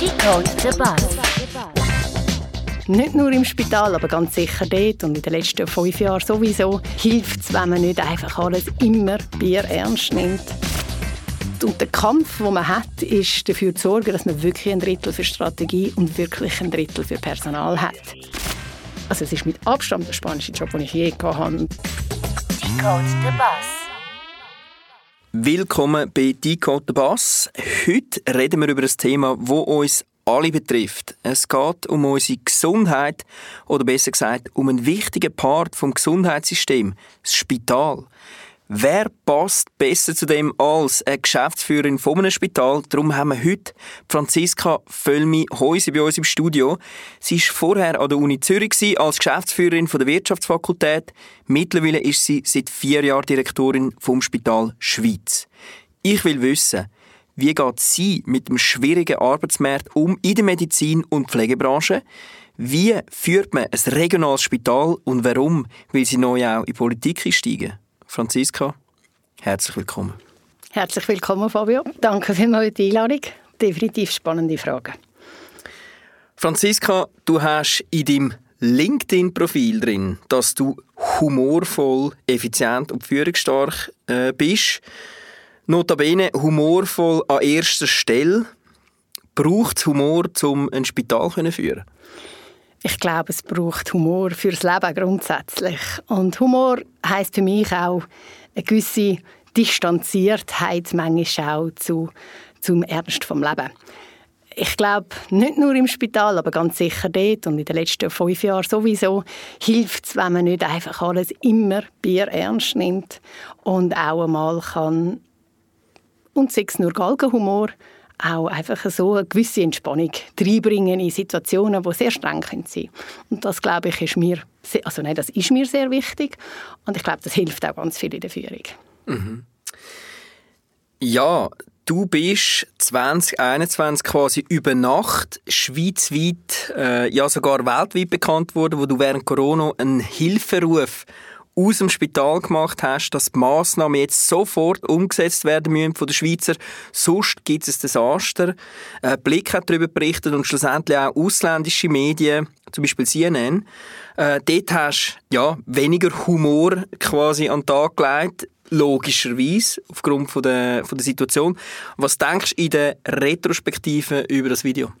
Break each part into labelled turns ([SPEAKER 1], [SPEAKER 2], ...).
[SPEAKER 1] Decode the Bus.
[SPEAKER 2] Nicht nur im Spital, aber ganz sicher dort und in den letzten fünf Jahren sowieso hilft es, wenn man nicht einfach alles immer Bier ernst nimmt. Und der Kampf, den man hat, ist dafür zu sorgen, dass man wirklich ein Drittel für Strategie und wirklich ein Drittel für Personal hat. Also es ist mit Abstand der spannendste Job, den ich je hatte.
[SPEAKER 1] Decode the Bus.
[SPEAKER 3] Willkommen bei Decode the Bass. Heute reden wir über ein Thema, das uns alle betrifft. Es geht um unsere Gesundheit oder besser gesagt um einen wichtigen Part vom Gesundheitssystem, das Spital. Wer passt besser zu dem als eine Geschäftsführerin von einem Spital? Darum haben wir heute Franziska Völmi-Häuser bei uns im Studio. Sie war vorher an der Uni Zürich als Geschäftsführerin der Wirtschaftsfakultät. Mittlerweile ist sie seit vier Jahren Direktorin vom Spital Schweiz. Ich will wissen, wie geht sie mit dem schwierigen Arbeitsmarkt um in der Medizin- und Pflegebranche? Wie führt man ein regionales Spital und warum will sie neu auch in die Politik einsteigen? Franziska, herzlich willkommen.
[SPEAKER 2] Herzlich willkommen, Fabio. Danke vielmals für die Einladung. Definitiv spannende Fragen.
[SPEAKER 3] Franziska, du hast in deinem LinkedIn-Profil drin, dass du humorvoll, effizient und führungsstark äh, bist. Notabene humorvoll an erster Stelle. Braucht es Humor, um ein Spital zu führen?
[SPEAKER 2] Ich glaube, es braucht Humor fürs Leben grundsätzlich. Und Humor heißt für mich auch eine gewisse Distanziertheit, manchmal auch zu, zum Ernst vom Leben. Ich glaube, nicht nur im Spital, aber ganz sicher dort und in den letzten fünf Jahren sowieso, hilft es, wenn man nicht einfach alles immer Bier ernst nimmt und auch einmal kann, und sei es nur Galgenhumor, auch einfach so eine gewisse Entspannung reinbringen in Situationen, die sehr streng sein können. Und das, glaube ich, ist mir, sehr, also nein, das ist mir sehr wichtig und ich glaube, das hilft auch ganz viel in der Führung.
[SPEAKER 3] Mhm. Ja, du bist 2021 quasi über Nacht schweizweit, äh, ja sogar weltweit bekannt worden, wo du während Corona einen Hilferuf aus dem Spital gemacht hast, dass die Massnahmen jetzt sofort umgesetzt werden müssen von den Schweizer. Sonst gibt es ein Desaster. Äh, Blick hat darüber berichtet und schlussendlich auch ausländische Medien, zum Beispiel CNN. Äh, dort hast du ja, weniger Humor quasi an den Tag gelegt logischerweise, aufgrund von der, von der Situation. Was denkst du in der Retrospektive über das Video?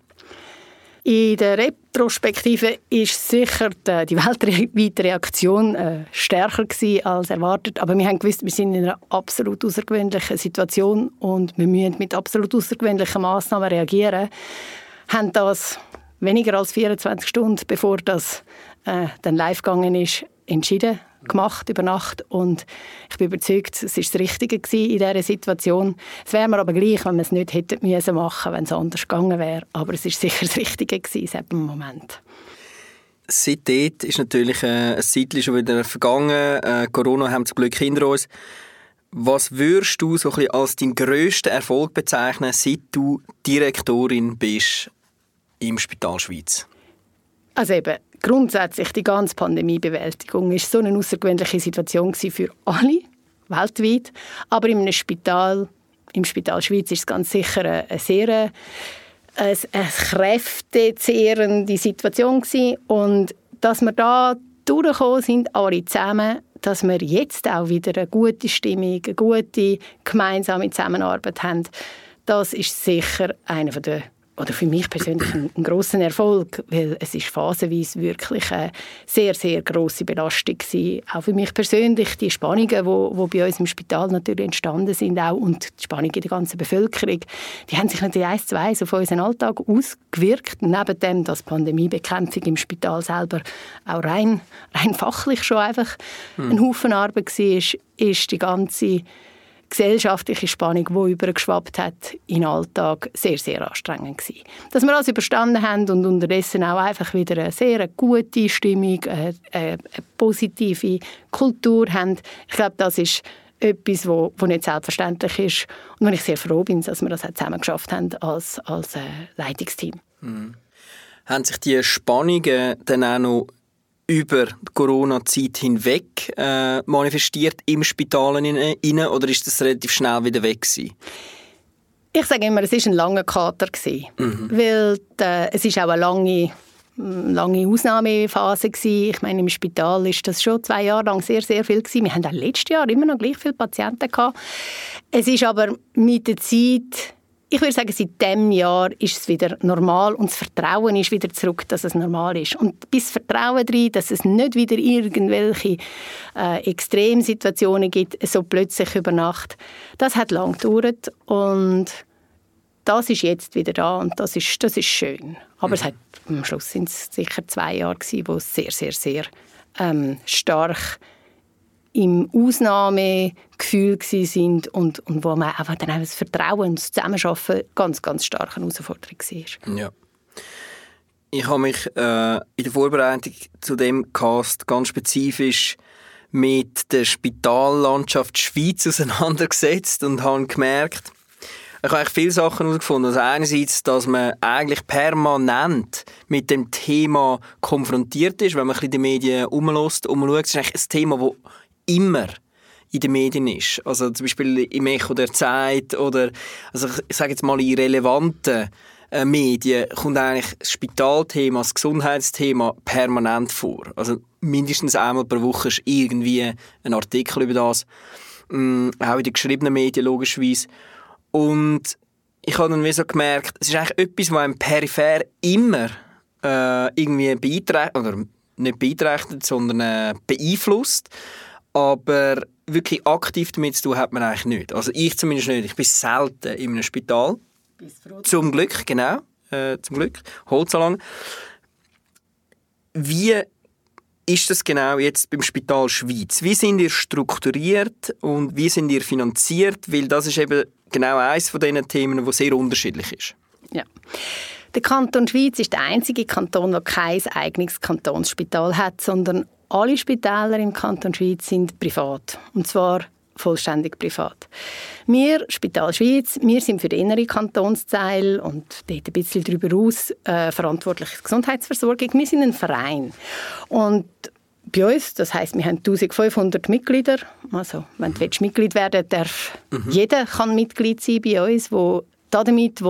[SPEAKER 2] In der Retrospektive ist sicher die, weltweite Reaktion äh, stärker als erwartet. Aber wir haben gewusst, wir sind in einer absolut außergewöhnlichen Situation und wir müssen mit absolut außergewöhnlichen Maßnahmen reagieren. Haben das weniger als 24 Stunden, bevor das äh, dann live gegangen ist, entschieden gemacht über Nacht und ich bin überzeugt, es ist das Richtige in dieser Situation. Es wäre mir aber gleich, wenn wir es nicht hätten müssen machen, wenn es anders gegangen wäre. Aber es ist sicher das Richtige seit dem Moment.
[SPEAKER 3] Seitdem ist natürlich äh, ein Zeitchen schon wieder vergangen. Äh, Corona haben zum Glück hinter uns. Was würdest du so ein bisschen als deinen grössten Erfolg bezeichnen, seit du Direktorin bist im Spital Schweiz?
[SPEAKER 2] Also eben, grundsätzlich die ganze Pandemiebewältigung ist so eine außergewöhnliche Situation für alle weltweit, aber in Spital, im Spital Schweiz ist es ganz sicher eine, sehr eine, eine kräftezehrende Situation gewesen. und dass wir da durchgekommen sind, alle zusammen, dass wir jetzt auch wieder eine gute Stimmung, eine gute gemeinsame Zusammenarbeit haben, das ist sicher einer der oder für mich persönlich ein, ein großer Erfolg, weil es ist phasenweise wirklich eine sehr, sehr große Belastung gewesen. Auch für mich persönlich die Spannungen, wo, wo bei uns im Spital natürlich entstanden sind auch und die Spannung in der ganzen Bevölkerung, die haben sich natürlich eins zu eins auf unseren Alltag ausgewirkt. Neben dem, dass Pandemiebekämpfung im Spital selber auch rein, rein fachlich schon einfach hm. ein Haufen Arbeit war, ist die ganze gesellschaftliche Spannung, die übergeschwappt hat in Alltag, sehr, sehr anstrengend gewesen. Dass wir das überstanden haben und unterdessen auch einfach wieder eine sehr gute Stimmung, eine, eine positive Kultur haben, ich glaube, das ist etwas, wo, wo nicht selbstverständlich ist und wo ich sehr froh bin, dass wir das zusammen geschafft haben als, als äh, Leitungsteam.
[SPEAKER 3] Mhm. Haben sich die Spannungen dann auch noch über die Corona-Zeit hinweg äh, manifestiert im Spital innen, oder ist das relativ schnell wieder weg gewesen?
[SPEAKER 2] Ich sage immer, es war ein langer Kater. Mhm. Weil äh, es ist auch eine lange lange Ausnahmephase gewesen. Ich meine, im Spital ist das schon zwei Jahre lang sehr, sehr viel gewesen. Wir haben auch letztes Jahr immer noch gleich viele Patienten gehabt. Es ist aber mit der Zeit ich würde sagen, seit diesem Jahr ist es wieder normal und das Vertrauen ist wieder zurück, dass es normal ist. Und bis Vertrauen drin, dass es nicht wieder irgendwelche äh, Extremsituationen gibt, so plötzlich über Nacht, das hat lang gedauert und das ist jetzt wieder da und das ist, das ist schön. Aber mhm. es hat, am Schluss sind es sicher zwei Jahre gewesen, wo es sehr, sehr, sehr ähm, stark im Ausnahmegefühl sind und, und wo man einfach dann das Vertrauen und das Zusammenarbeiten ganz, ganz stark eine Herausforderung war.
[SPEAKER 3] Ja. Ich habe mich äh, in der Vorbereitung zu dem Cast ganz spezifisch mit der Spitallandschaft Schweiz auseinandergesetzt und habe gemerkt, ich habe viele Sachen herausgefunden. Also einerseits, dass man eigentlich permanent mit dem Thema konfrontiert ist, wenn man ein bisschen den Medien umlässt, umschaut. Es ist eigentlich ein Thema, das immer in den Medien ist. Also zum Beispiel im Echo der Zeit oder also ich sage jetzt mal in relevanten äh, Medien kommt eigentlich das Spitalthema, das Gesundheitsthema permanent vor. Also mindestens einmal pro Woche ist irgendwie ein Artikel über das, ähm, auch in den geschriebenen Medien logischerweise. Und ich habe dann wie so gemerkt, es ist eigentlich etwas, was einem peripher immer äh, irgendwie beiträgt, oder nicht beiträgt, sondern äh, beeinflusst aber wirklich aktiv damit zu tun hat man eigentlich nicht. Also ich zumindest nicht. Ich bin selten in einem Spital. Zum Glück, genau. Äh, zum Glück. Holzalang. Wie ist das genau jetzt beim Spital Schweiz? Wie sind ihr strukturiert und wie sind ihr finanziert? Weil das ist eben genau eines von diesen Themen, wo sehr unterschiedlich ist.
[SPEAKER 2] Ja. Der Kanton Schweiz ist der einzige Kanton, der kein eigenes Kantonsspital hat, sondern alle Spitäler im Kanton Schweiz sind privat. Und zwar vollständig privat. Wir, Spital Schweiz, wir sind für den inneren Kantonsteil und dort ein bisschen darüber aus äh, verantwortlich für die Gesundheitsversorgung. Wir sind ein Verein. Und bei uns, das heißt, wir haben 1500 Mitglieder. Also, wenn du Mitglied werden darf mhm. jeder kann Mitglied sein bei uns, wo damit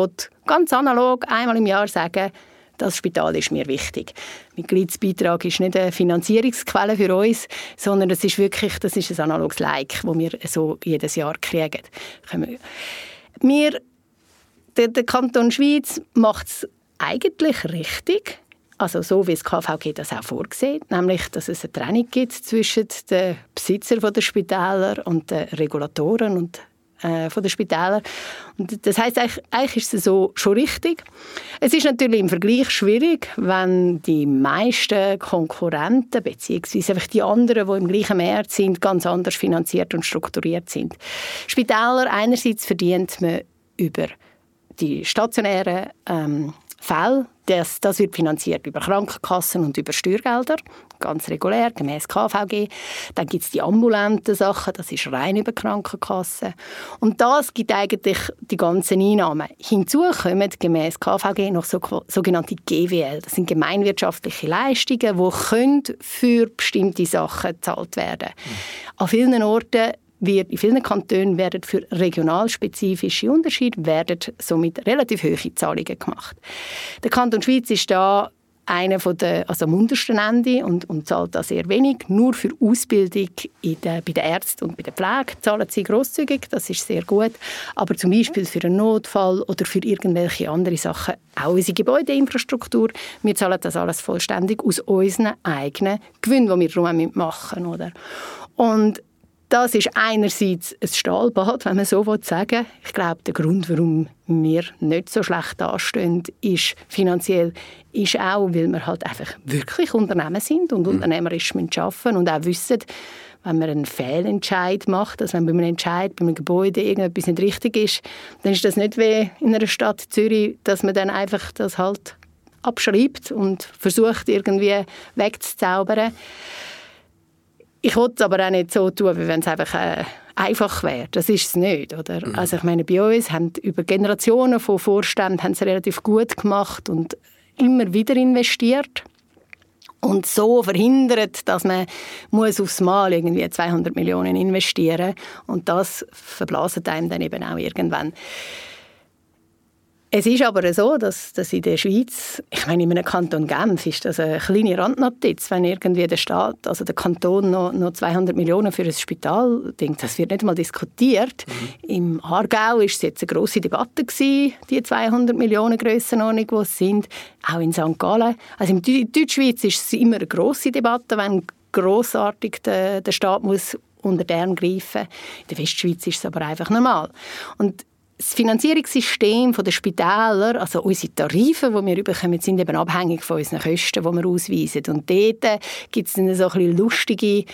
[SPEAKER 2] ganz analog einmal im Jahr sagen das Spital ist mir wichtig. Mitgliedsbeitrag ist nicht eine Finanzierungsquelle für uns, sondern das ist wirklich das ist ein analoges Like, das wir so jedes Jahr kriegen. Wir, der, der Kanton Schweiz macht es eigentlich richtig. Also so wie das KVG das auch vorgesehen, nämlich dass es eine Trennung gibt zwischen den Besitzern der Spitäler und den Regulatoren und äh, von den Spitälern. Und das heißt eigentlich, eigentlich ist es so schon richtig. Es ist natürlich im Vergleich schwierig, wenn die meisten Konkurrenten beziehungsweise einfach die anderen, die im gleichen Markt sind, ganz anders finanziert und strukturiert sind. Spitäler einerseits verdient man über die stationären ähm, Fälle. Das, das wird finanziert über Krankenkassen und über Steuergelder, ganz regulär, gemäß KVG. Dann gibt es die ambulanten Sachen, das ist rein über Krankenkassen. Und das gibt eigentlich die ganzen Einnahmen. Hinzu kommen gemäß KVG noch so, sogenannte GWL. Das sind gemeinwirtschaftliche Leistungen, die für bestimmte Sachen gezahlt werden. Mhm. An vielen Orten wird in vielen Kantonen werden für regionalspezifische Unterschiede werden somit relativ hohe Zahlungen gemacht. Der Kanton Schweiz ist da einer von der, also am untersten Ende und, und zahlt da sehr wenig. Nur für Ausbildung der, bei den Ärzten und bei der Pflege zahlen sie grosszügig, das ist sehr gut. Aber zum Beispiel für einen Notfall oder für irgendwelche andere Sachen, auch unsere Gebäudeinfrastruktur, wir zahlen das alles vollständig aus unseren eigenen Gewinnen, die wir darum machen oder? Und das ist einerseits ein Stahlbad, wenn man so sagen will. Ich glaube, der Grund, warum wir nicht so schlecht dastehen, ist finanziell, ist auch, weil wir halt einfach wirklich Unternehmen sind und mhm. unternehmerisch arbeiten und auch wissen, wenn man einen Fehlentscheid macht, also wenn bei einem Entscheid, bei einem Gebäude irgendetwas nicht richtig ist, dann ist das nicht wie in einer Stadt Zürich, dass man dann einfach das halt abschreibt und versucht irgendwie wegzuzaubern. Ich wollte es aber auch nicht so tun, wie wenn es einfach äh, einfach wäre. Das ist es nicht. Oder? Mhm. Also ich meine, bei uns haben über Generationen von Vorständen haben es relativ gut gemacht und immer wieder investiert und so verhindert, dass man muss aufs Mal irgendwie 200 Millionen investieren und das verblasen einem dann eben auch irgendwann. Es ist aber so, dass, dass in der Schweiz, ich meine, in einem Kanton Genf ist das eine kleine Randnotiz, wenn irgendwie der Staat, also der Kanton noch, noch 200 Millionen für ein Spital denkt, das wird nicht mal diskutiert. Mhm. Im Aargau ist es jetzt eine grosse Debatte gewesen, die 200 Millionen Grössenordnung, die es sind, auch in St. Gallen. Also in Deutschschweiz ist es immer eine grosse Debatte, wenn grossartig der, der Staat muss unter den greifen. In der Westschweiz ist es aber einfach normal. Und das Finanzierungssystem der Spitäler, also unsere Tarife, die wir bekommen, sind eben abhängig von unseren Kosten, die wir ausweisen. Und dort gibt es dann so ein bisschen lustige äh,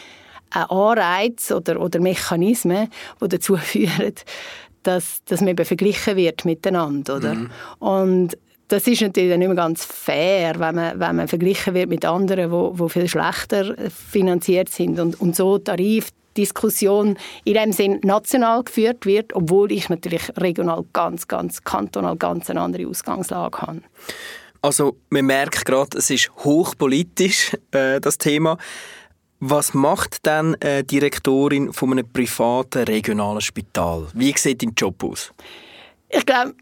[SPEAKER 2] Anreize oder, oder Mechanismen, die dazu führen, dass, dass man eben verglichen wird miteinander. Oder? Mhm. Und das ist natürlich nicht mehr ganz fair, wenn man, wenn man verglichen wird mit anderen, die viel schlechter finanziert sind. Und, und so Tarif Diskussion in dem Sinn national geführt wird, obwohl ich natürlich regional ganz, ganz kantonal ganz eine andere Ausgangslage habe.
[SPEAKER 3] Also man merkt gerade, es ist hochpolitisch, äh, das Thema. Was macht dann äh, Direktorin von einem privaten regionalen Spital? Wie sieht dein Job aus?
[SPEAKER 2] Ich glaube,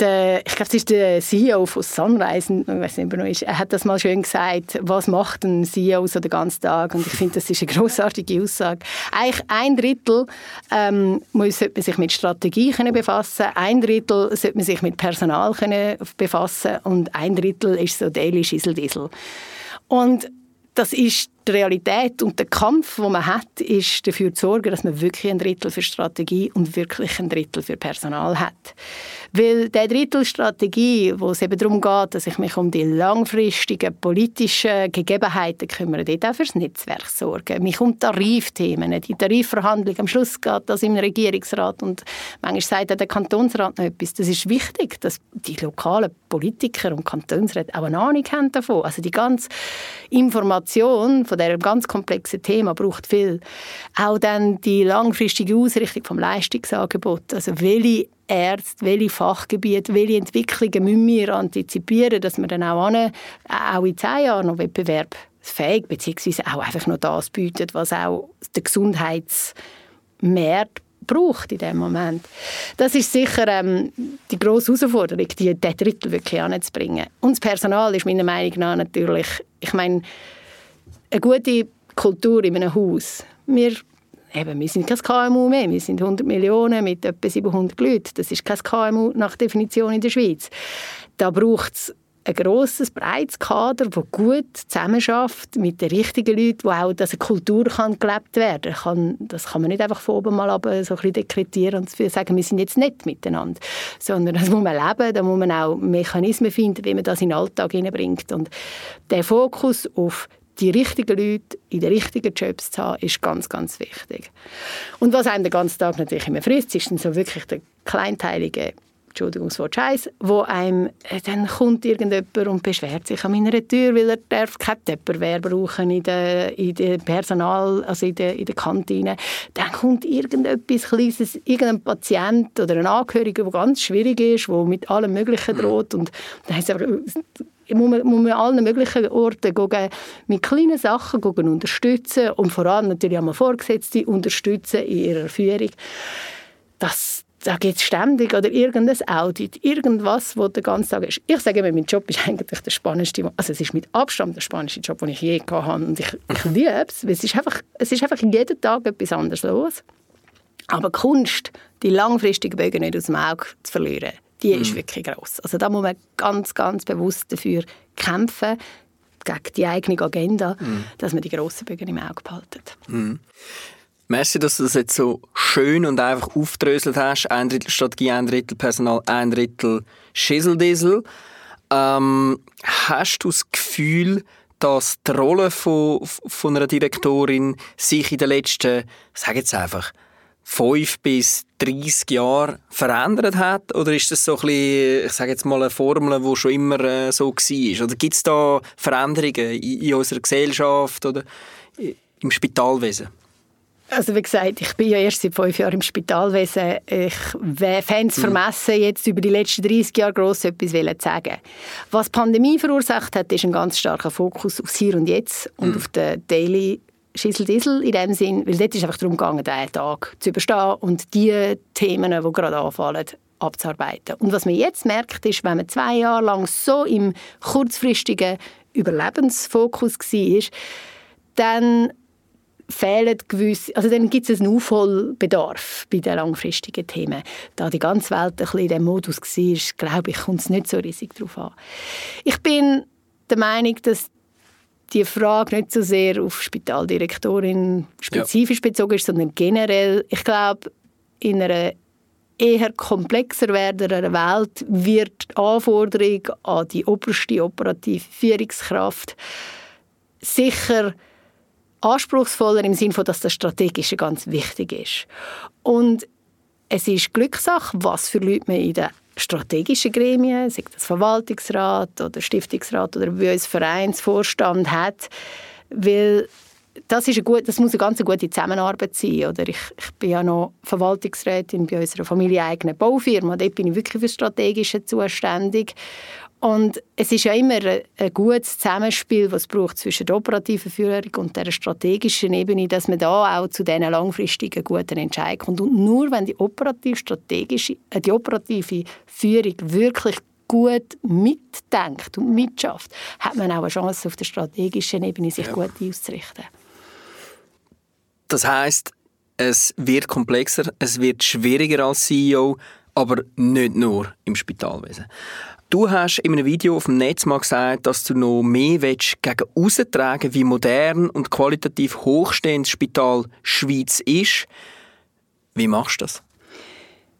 [SPEAKER 2] der, ich glaube, es ist der CEO von Sunrise, ich weiß nicht, ist, er hat das mal schön gesagt, was macht ein CEO so den ganzen Tag? Und ich finde, das ist eine großartige Aussage. Eigentlich ein Drittel ähm, muss, sollte man sich mit Strategie können befassen, ein Drittel sollte man sich mit Personal können befassen und ein Drittel ist so Daily Schieseldiesel. Und das ist die Realität und der Kampf, den man hat, ist dafür zu sorgen, dass man wirklich ein Drittel für Strategie und wirklich ein Drittel für Personal hat. Weil der Drittel Strategie, wo es eben darum geht, dass ich mich um die langfristigen politischen Gegebenheiten kümmere, dort auch fürs Netzwerk sorgen, mich um Tarifthemen, die Tarifverhandlungen, am Schluss geht das im Regierungsrat und manchmal sagt auch der Kantonsrat noch etwas. Das ist wichtig, dass die lokalen Politiker und Kantonsräte auch eine Ahnung haben davon. Also die ganze Information von diesem ganz komplexen Thema braucht viel. Auch dann die langfristige Ausrichtung vom Leistungsangebot. Also welche Ärzte, welche Fachgebiete, welche Entwicklungen müssen wir antizipieren, dass wir dann auch, an, auch in zehn Jahren noch wettbewerbsfähig beziehungsweise auch einfach noch das bieten, was auch der Gesundheitsmarkt braucht in dem Moment. Das ist sicher ähm, die grosse Herausforderung, die, Drittel wirklich anzubringen. Und das Personal ist meiner Meinung nach natürlich, ich meine, eine gute Kultur in einem Haus. Wir, eben, wir sind kein KMU mehr, wir sind 100 Millionen mit etwa 700 Leuten. Das ist kein KMU nach Definition in der Schweiz. Da braucht es ein grosses, breites Kader, das gut zusammenarbeitet mit den richtigen Leuten, wo auch eine Kultur kann gelebt werden kann. Das kann man nicht einfach von oben mal ab so ein bisschen dekretieren und sagen, wir sind jetzt nicht miteinander, sondern das muss man leben, da muss man auch Mechanismen finden, wie man das in den Alltag hineinbringt. Und der Fokus auf die richtigen Leute in den richtigen Jobs zu haben, ist ganz, ganz wichtig. Und was einem den ganzen Tag natürlich immer frisst, ist dann so wirklich der kleinteilige Entschuldigung, das Wort Scheiß, wo einem, äh, dann kommt irgendjemand und beschwert sich an meiner Tür, weil er darf kein Tupperware brauchen in der, in der Personal, also in der, in der Kantine. Dann kommt irgendetwas Kleines, irgendein Patient oder ein Angehöriger, der ganz schwierig ist, der mit allem Möglichen droht und dann heißt einfach, muss man, muss man an allen möglichen Orten gehen, mit kleinen Sachen gehen, unterstützen und vor allem natürlich auch mal Vorgesetzte unterstützen in ihrer Führung. Das, da gibt es ständig oder irgendein Audit, irgendwas, wo der ganze Tag ist. Ich sage immer, mein Job ist eigentlich der spannendste, also es ist mit Abstand der spannendste Job, den ich je gehabt habe und ich, ich liebe es, weil es ist, einfach, es ist einfach jeden Tag etwas anderes los. Aber Kunst, die langfristigen Bögen nicht aus dem Auge zu verlieren, die mhm. ist wirklich groß. Also da muss man ganz, ganz bewusst dafür kämpfen, gegen die eigene Agenda, mhm. dass man die grossen Bögen im Auge behaltet.
[SPEAKER 3] Mhm. Merci, dass du das jetzt so schön und einfach aufdröselt hast. Ein Drittel Strategie, ein Drittel Personal, ein Drittel Schieseldiesel. Ähm, hast du das Gefühl, dass die Rolle von, von einer Direktorin sich in den letzten, sage jetzt einfach, fünf bis 30 Jahren verändert hat? Oder ist das so ein bisschen, ich sage jetzt mal, eine Formel, die schon immer äh, so war? Oder gibt es da Veränderungen in, in unserer Gesellschaft oder im Spitalwesen?
[SPEAKER 2] Also wie gesagt, ich bin ja erst seit fünf Jahren im Spitalwesen. Ich fände es mhm. vermessen, jetzt über die letzten 30 Jahre gross etwas zu sagen. Was die Pandemie verursacht hat, ist ein ganz starker Fokus aufs Hier und Jetzt und mhm. auf den Daily Schissel-Diesel in dem Sinn, weil dort ist einfach darum gegangen, diesen Tag zu überstehen und die Themen, die gerade anfallen, abzuarbeiten. Und was man jetzt merkt, ist, wenn man zwei Jahre lang so im kurzfristigen Überlebensfokus war, dann fehlen gewisse, also dann gibt es einen Aufholbedarf bei den langfristigen Themen. Da die ganze Welt ein bisschen in diesem Modus war, glaube ich, kommt es nicht so riesig darauf an. Ich bin der Meinung, dass die Frage nicht so sehr auf Spitaldirektorin spezifisch ja. bezogen ist, sondern generell. Ich glaube, in einer eher komplexer werdenden Welt wird die Anforderung an die oberste operative Führungskraft sicher anspruchsvoller im Sinne dass das Strategische ganz wichtig ist. Und es ist Glückssache, was für Leute man in den strategischen Gremien, sei das Verwaltungsrat oder Stiftungsrat oder wie uns Vereinsvorstand hat, weil das, ist eine das muss eine ganz gute Zusammenarbeit sein. Oder ich, ich bin ja noch Verwaltungsrätin bei unserer familieneigenen Baufirma. Dort bin ich wirklich für Strategische zuständig. Und es ist ja immer ein gutes Zusammenspiel, was es braucht zwischen der operativen Führung und der strategischen Ebene, dass man da auch zu diesen langfristigen guten Entscheidungen kommt. Und nur wenn die operativ strategische, äh, die operative Führung wirklich gut mitdenkt und mitschafft, hat man auch eine Chance, auf der strategischen Ebene sich ja. gut auszurichten.
[SPEAKER 3] Das heißt, es wird komplexer, es wird schwieriger als CEO, aber nicht nur im Spitalwesen. Du hast in einem Video auf dem Netz mal gesagt, dass du noch mehr willst, gegen austragen wie modern und qualitativ hochstehendes Spital Schweiz ist. Wie machst du das?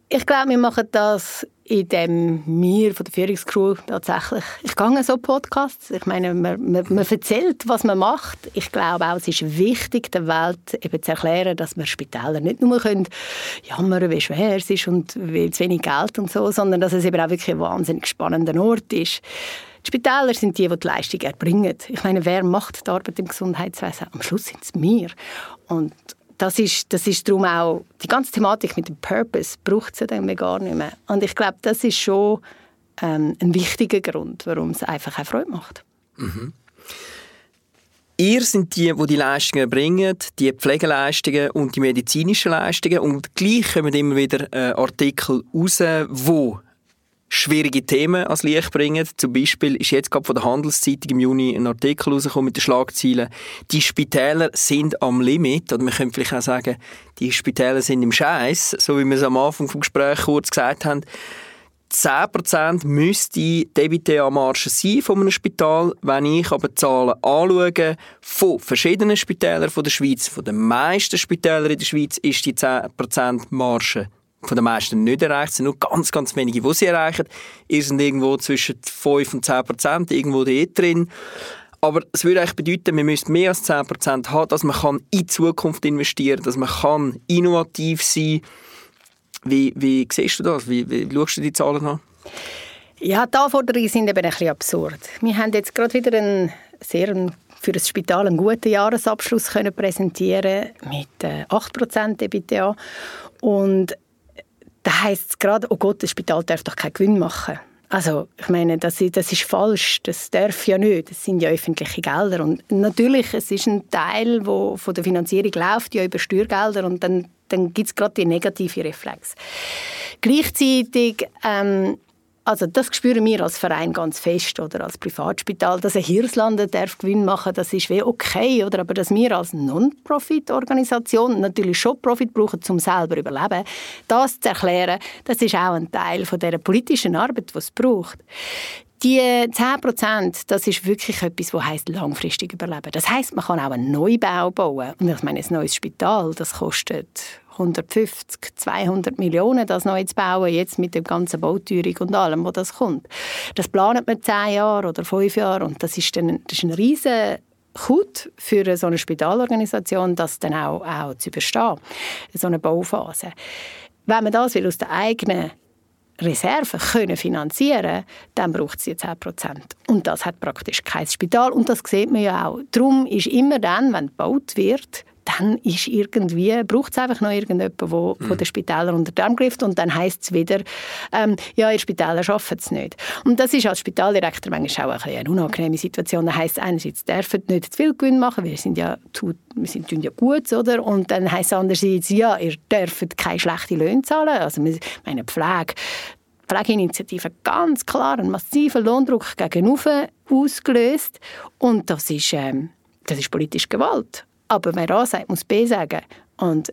[SPEAKER 2] Ich glaube, wir machen das, indem wir von der Führungscrew tatsächlich, ich gehe so Podcasts, ich meine, man, man, man, erzählt, was man macht. Ich glaube auch, es ist wichtig, der Welt eben zu erklären, dass wir Spitäler nicht nur können jammern, wie schwer es ist und wie zu wenig Geld und so, sondern dass es eben auch wirklich ein wahnsinnig spannender Ort ist. Die Spitäler sind die, die die Leistung erbringen. Ich meine, wer macht die Arbeit im Gesundheitswesen? Am Schluss sind es wir. Und das ist, das ist darum auch, die ganze Thematik mit dem Purpose braucht es dann gar nicht mehr. Und ich glaube, das ist schon ähm, ein wichtiger Grund, warum es einfach auch Freude macht. Mhm.
[SPEAKER 3] Ihr sind die, die die Leistungen bringen, die Pflegeleistungen und die medizinischen Leistungen. Und gleich kommen immer wieder äh, Artikel raus, wo schwierige Themen ans Licht bringen. Zum Beispiel ist jetzt gerade von der Handelszeitung im Juni ein Artikel rausgekommen mit den Schlagzeilen «Die Spitäler sind am Limit». Oder man könnte vielleicht auch sagen, «Die Spitäler sind im Scheiß», so wie wir es am Anfang des Gesprächs kurz gesagt haben. 10% müsste die EBITDA-Marge sein von einem Spital. Wenn ich aber die Zahlen anschaue von verschiedenen Spitälern der Schweiz, von den meisten Spitälern in der Schweiz, ist die 10% Marge von den meisten nicht erreicht. Es sind nur ganz, ganz wenige, die sie erreichen. Ihr sind irgendwo zwischen 5 und 10 Prozent, irgendwo dort drin. Aber es würde eigentlich bedeuten, wir müssen mehr als 10 Prozent haben, dass man kann in die Zukunft investieren kann, dass man innovativ sein kann. Wie, wie siehst du das? Wie, wie schaust du die Zahlen an?
[SPEAKER 2] Ja, die Anforderungen sind eben ein bisschen absurd. Wir haben jetzt gerade wieder einen sehr für das Spital einen guten Jahresabschluss können präsentieren mit 8% äh, EBITDA. Und da heißt es gerade, oh Gott, das Spital darf doch keinen Gewinn machen. Also, ich meine, das, das ist falsch. Das darf ja nicht. Das sind ja öffentliche Gelder. Und natürlich, es ist ein Teil, wo von der Finanzierung läuft, ja über Steuergelder. Und dann, dann gibt es gerade die negative Reflex. Gleichzeitig ähm, also das spüren wir als Verein ganz fest oder als Privatspital, dass ein Hirslanden darf Gewinn machen, das ist wie okay, oder aber dass wir als Non-Profit-Organisation natürlich schon Profit brauchen, um selber überleben, das zu erklären, das ist auch ein Teil von der politischen Arbeit, die es braucht. Die 10 Prozent, das ist wirklich etwas, was heißt langfristig überleben. Das heißt, man kann auch einen Neubau bauen. Und ich meine, ein neues Spital, das kostet 150, 200 Millionen, das neu zu bauen, jetzt mit der ganzen Bauteuerung und allem, wo das kommt. Das planet man zehn Jahre oder fünf Jahre und das ist, dann, das ist ein riesen gut für so eine Spitalorganisation, das dann auch, auch zu überstehen, so eine Bauphase. Wenn man das will aus der eigenen Reserven können finanzieren dann braucht es 10 Prozent. Und das hat praktisch kein Spital. Und das sieht man ja auch. Darum ist immer dann, wenn gebaut wird, dann ist irgendwie, braucht es einfach noch irgendjemanden, der mhm. von den Spitälern unter den Arm greift und dann heisst es wieder, ähm, ja, ihr Spitäler schaffen es nicht. Und das ist als Spitaldirektor manchmal auch eine, eine unangenehme Situation. Da heisst es einerseits, dürfen nicht zu viel Gewinn machen, wir sind ja, wir sind ja gut, oder? Und dann heisst es andererseits, ja, ihr dürft keine schlechten Löhne zahlen. Also meine Pflege, Pflegeinitiative ganz klar einen massiven Lohndruck gegen ausgelöst und das ist, ähm, das ist politische Gewalt. Aber wer A sagt, muss B sagen. Und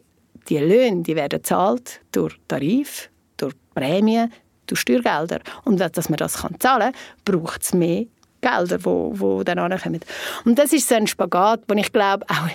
[SPEAKER 2] die Löhne die werden gezahlt durch Tarif, durch Prämien, durch Steuergelder. Und dass man das kann zahlen kann, braucht es mehr Gelder, die wo, wo dann ankommen. Und das ist so ein Spagat, wo ich glaube, auch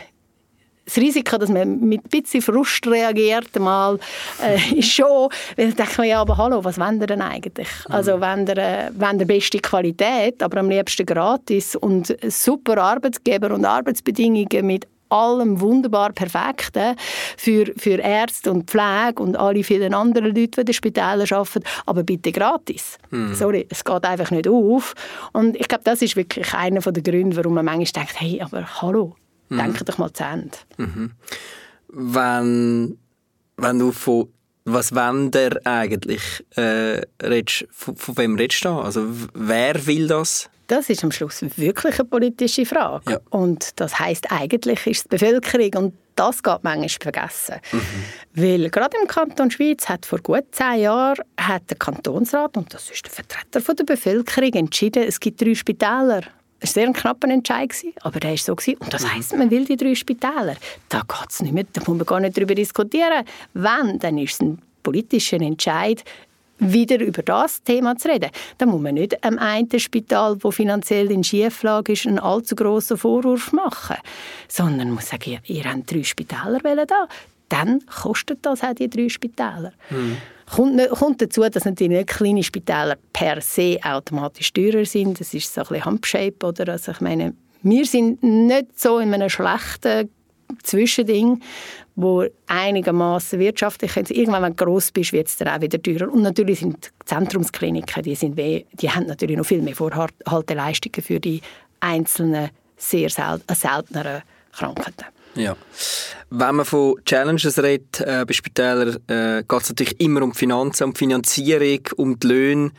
[SPEAKER 2] das Risiko, dass man mit ein bisschen Frust reagiert, mal, äh, ist schon, weil dann denkt man, ja, aber hallo, was wollen ihr denn eigentlich? Also, wenn ihr, äh, wenn ihr beste Qualität, aber am liebsten gratis und super Arbeitsgeber und Arbeitsbedingungen mit allem wunderbar Perfekten für, für Ärzte und Pflege und alle vielen anderen Leute, die in den Spitälern arbeiten, aber bitte gratis. Mm. Sorry, es geht einfach nicht auf. Und ich glaube, das ist wirklich einer der Gründe, warum man manchmal denkt, hey, aber hallo, mm. denke doch mal zu Ende.
[SPEAKER 3] Mhm. Wenn, wenn du von was wollen der eigentlich? Äh, redest, von, von wem redest du da? Also wer will das?
[SPEAKER 2] Das ist am Schluss wirklich eine politische Frage. Ja. Und das heißt eigentlich ist es die Bevölkerung und das geht manchmal vergessen. Mhm. Weil gerade im Kanton Schweiz hat vor gut zehn Jahren hat der Kantonsrat, und das ist der Vertreter von der Bevölkerung, entschieden, es gibt drei Spitäler. Es war sehr ein knapper Entscheid, aber der war so. Und das heisst, man will die drei Spitäler. Da geht's nicht mehr, da muss man gar nicht darüber diskutieren. Wenn, dann ist es ein politischer Entscheid, wieder über das Thema zu reden. Da muss man nicht am einen Spital, wo finanziell in Schieflage ist, einen allzu grossen Vorwurf machen, sondern muss sagen, ihr habt drei Spitäler da. Dann kostet das auch die drei Spitäler. Mhm. Kommt, kommt, dazu, dass natürlich nicht kleine Spitäler per se automatisch teurer sind. Das ist so ein bisschen Handshape, oder? Also ich meine, wir sind nicht so in einem schlechten Zwischending, wo einigermaßen wirtschaftlich ist. Irgendwann, wenn du gross bist, wird es dann auch wieder teurer. Und natürlich sind die Zentrumskliniken, die, sind weh, die haben natürlich noch viel mehr Vorhalteleistungen für die einzelnen, sehr sel äh, selteneren Krankheiten.
[SPEAKER 3] Ja. Wenn man von Challenges redet äh, bei Spitälern, äh, geht es natürlich immer um Finanzen, um Finanzierung, um die Löhne,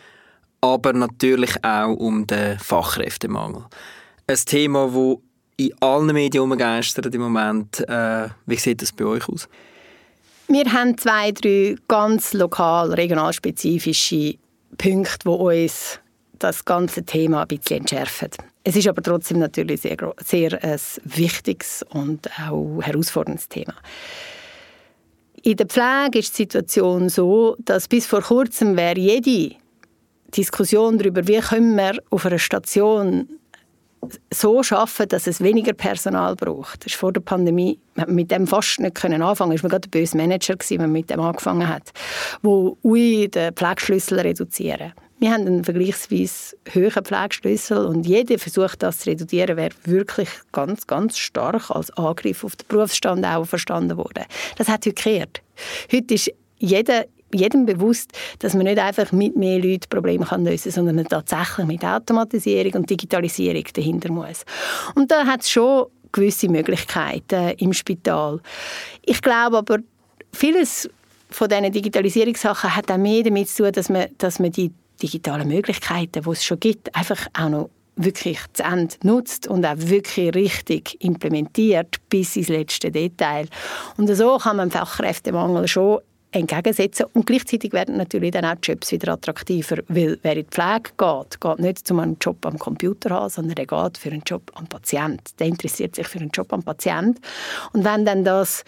[SPEAKER 3] aber natürlich auch um den Fachkräftemangel. Ein Thema, das in allen Medien umgeistert im Moment. Äh, wie sieht das bei euch aus?
[SPEAKER 2] Wir haben zwei, drei ganz lokal, regionalspezifische Punkte, die uns das ganze Thema ein bisschen entschärfen. Es ist aber trotzdem natürlich sehr, sehr ein wichtiges und auch herausforderndes Thema. In der Pflege ist die Situation so, dass bis vor kurzem wäre jede Diskussion darüber, wie können wir auf einer Station so schaffen, dass es weniger Personal braucht. Das ist vor der Pandemie mit dem fast nicht können anfangen. Es war gerade ein böser Manager, wenn man mit dem angefangen hat, wo ui den Pflegeschlüssel reduzieren. Wir haben einen vergleichsweise hohen Pflegeschlüssel und jeder versucht, das zu reduzieren, wäre wirklich ganz, ganz stark als Angriff auf den Berufsstand auch verstanden worden. Das hat heute gekehrt. Heute ist jeder jedem bewusst, dass man nicht einfach mit mehr Leuten Probleme kann lösen kann, sondern tatsächlich mit Automatisierung und Digitalisierung dahinter muss. Und da hat es schon gewisse Möglichkeiten im Spital. Ich glaube aber, vieles von diesen Digitalisierungssachen hat auch mehr damit zu tun, dass man, dass man die digitalen Möglichkeiten, die es schon gibt, einfach auch noch wirklich zu Ende nutzt und auch wirklich richtig implementiert bis ins letzte Detail. Und so kann man Fachkräftemangel schon entgegensetzen. Und gleichzeitig werden natürlich dann auch die Jobs wieder attraktiver, weil wer in die Pflege geht, geht nicht um einen Job am Computer haben, sondern er geht für einen Job am Patient. Der interessiert sich für einen Job am Patient. Und wenn dann das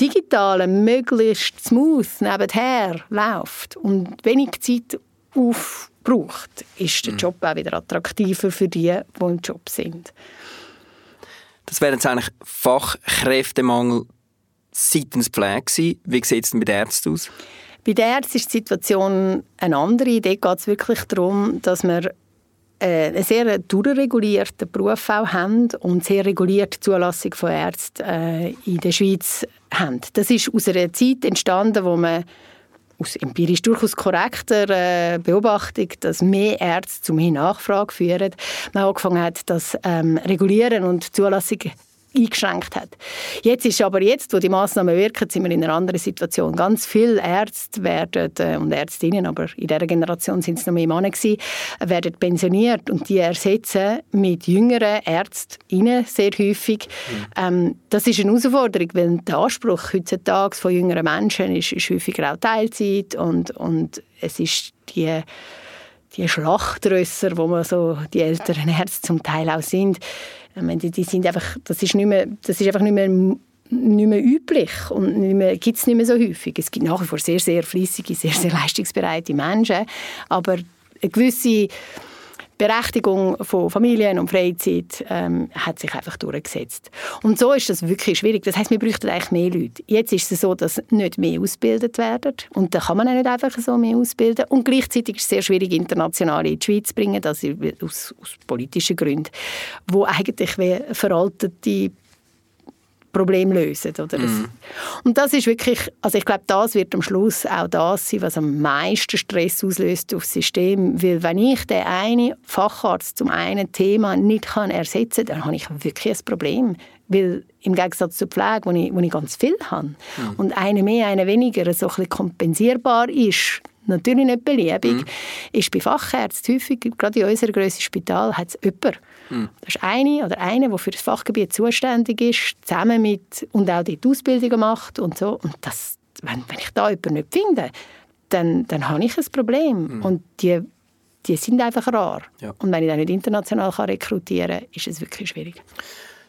[SPEAKER 2] Digitale möglichst smooth nebenher läuft und wenig Zeit aufbraucht, ist der mhm. Job auch wieder attraktiver für die, die im Job sind.
[SPEAKER 3] Das wäre jetzt eigentlich Fachkräftemangel seitens Pflege Wie sieht es denn bei den Ärzten aus?
[SPEAKER 2] Bei den Ärzten ist die Situation eine andere. Dort geht es wirklich darum, dass wir äh, einen sehr durchregulierten Beruf auch haben und sehr regulierte Zulassung von Ärzten äh, in der Schweiz haben. Das ist aus einer Zeit entstanden, wo man aus empirisch durchaus korrekter äh, Beobachtung, dass mehr Ärzte zu mehr Nachfrage führen, man angefangen hat, das ähm, Regulieren und Zulassung eingeschränkt hat. Jetzt ist aber jetzt, wo die Massnahmen wirken, sind wir in einer anderen Situation. Ganz viele Ärzte werden äh, und Ärztinnen, aber in dieser Generation sind es noch mehr Männer gewesen, werden pensioniert und die ersetzen mit jüngeren Ärztinnen sehr häufig. Mhm. Ähm, das ist eine Herausforderung, weil der Anspruch heutzutage von jüngeren Menschen ist, ist häufiger auch Teilzeit und, und es ist die die Schlachtrösser, wo man so die älteren Ärzte zum Teil auch sind, die, die sind einfach, das ist nicht mehr, das ist einfach nicht mehr nicht mehr üblich und gibt es nicht mehr so häufig. Es gibt nach wie vor sehr, sehr fließige, sehr, sehr leistungsbereite Menschen, aber eine gewisse Berechtigung von Familien und Freizeit ähm, hat sich einfach durchgesetzt. Und so ist das wirklich schwierig. Das heißt, wir bräuchten eigentlich mehr Leute. Jetzt ist es so, dass nicht mehr ausgebildet werden und da kann man auch nicht einfach so mehr ausbilden. Und gleichzeitig ist es sehr schwierig, internationale in die Schweiz zu bringen, das aus, aus politischen Gründen, wo eigentlich veraltete Problem lösen. Oder? Mhm. Und das ist wirklich, also ich glaube, das wird am Schluss auch das sein, was am meisten Stress auslöst aufs System, weil wenn ich den einen Facharzt zum einen Thema nicht kann ersetzen kann, dann habe ich wirklich ein Problem. Weil im Gegensatz zur Pflege, wo ich, wo ich ganz viel habe, mhm. und eine mehr, eine weniger so ein bisschen kompensierbar ist, natürlich nicht beliebig, mhm. ist bei Fachärzten häufig, gerade in unserem grössten Spital, hat es jemanden, Mhm. Das ist eine oder eine, der für das Fachgebiet zuständig ist, zusammen mit und auch die Ausbildung macht und so. Und das, wenn, wenn ich da jemanden nicht finde, dann, dann habe ich ein Problem. Mhm. Und die, die sind einfach rar. Ja. Und wenn ich dann nicht international kann rekrutieren kann, ist es wirklich schwierig.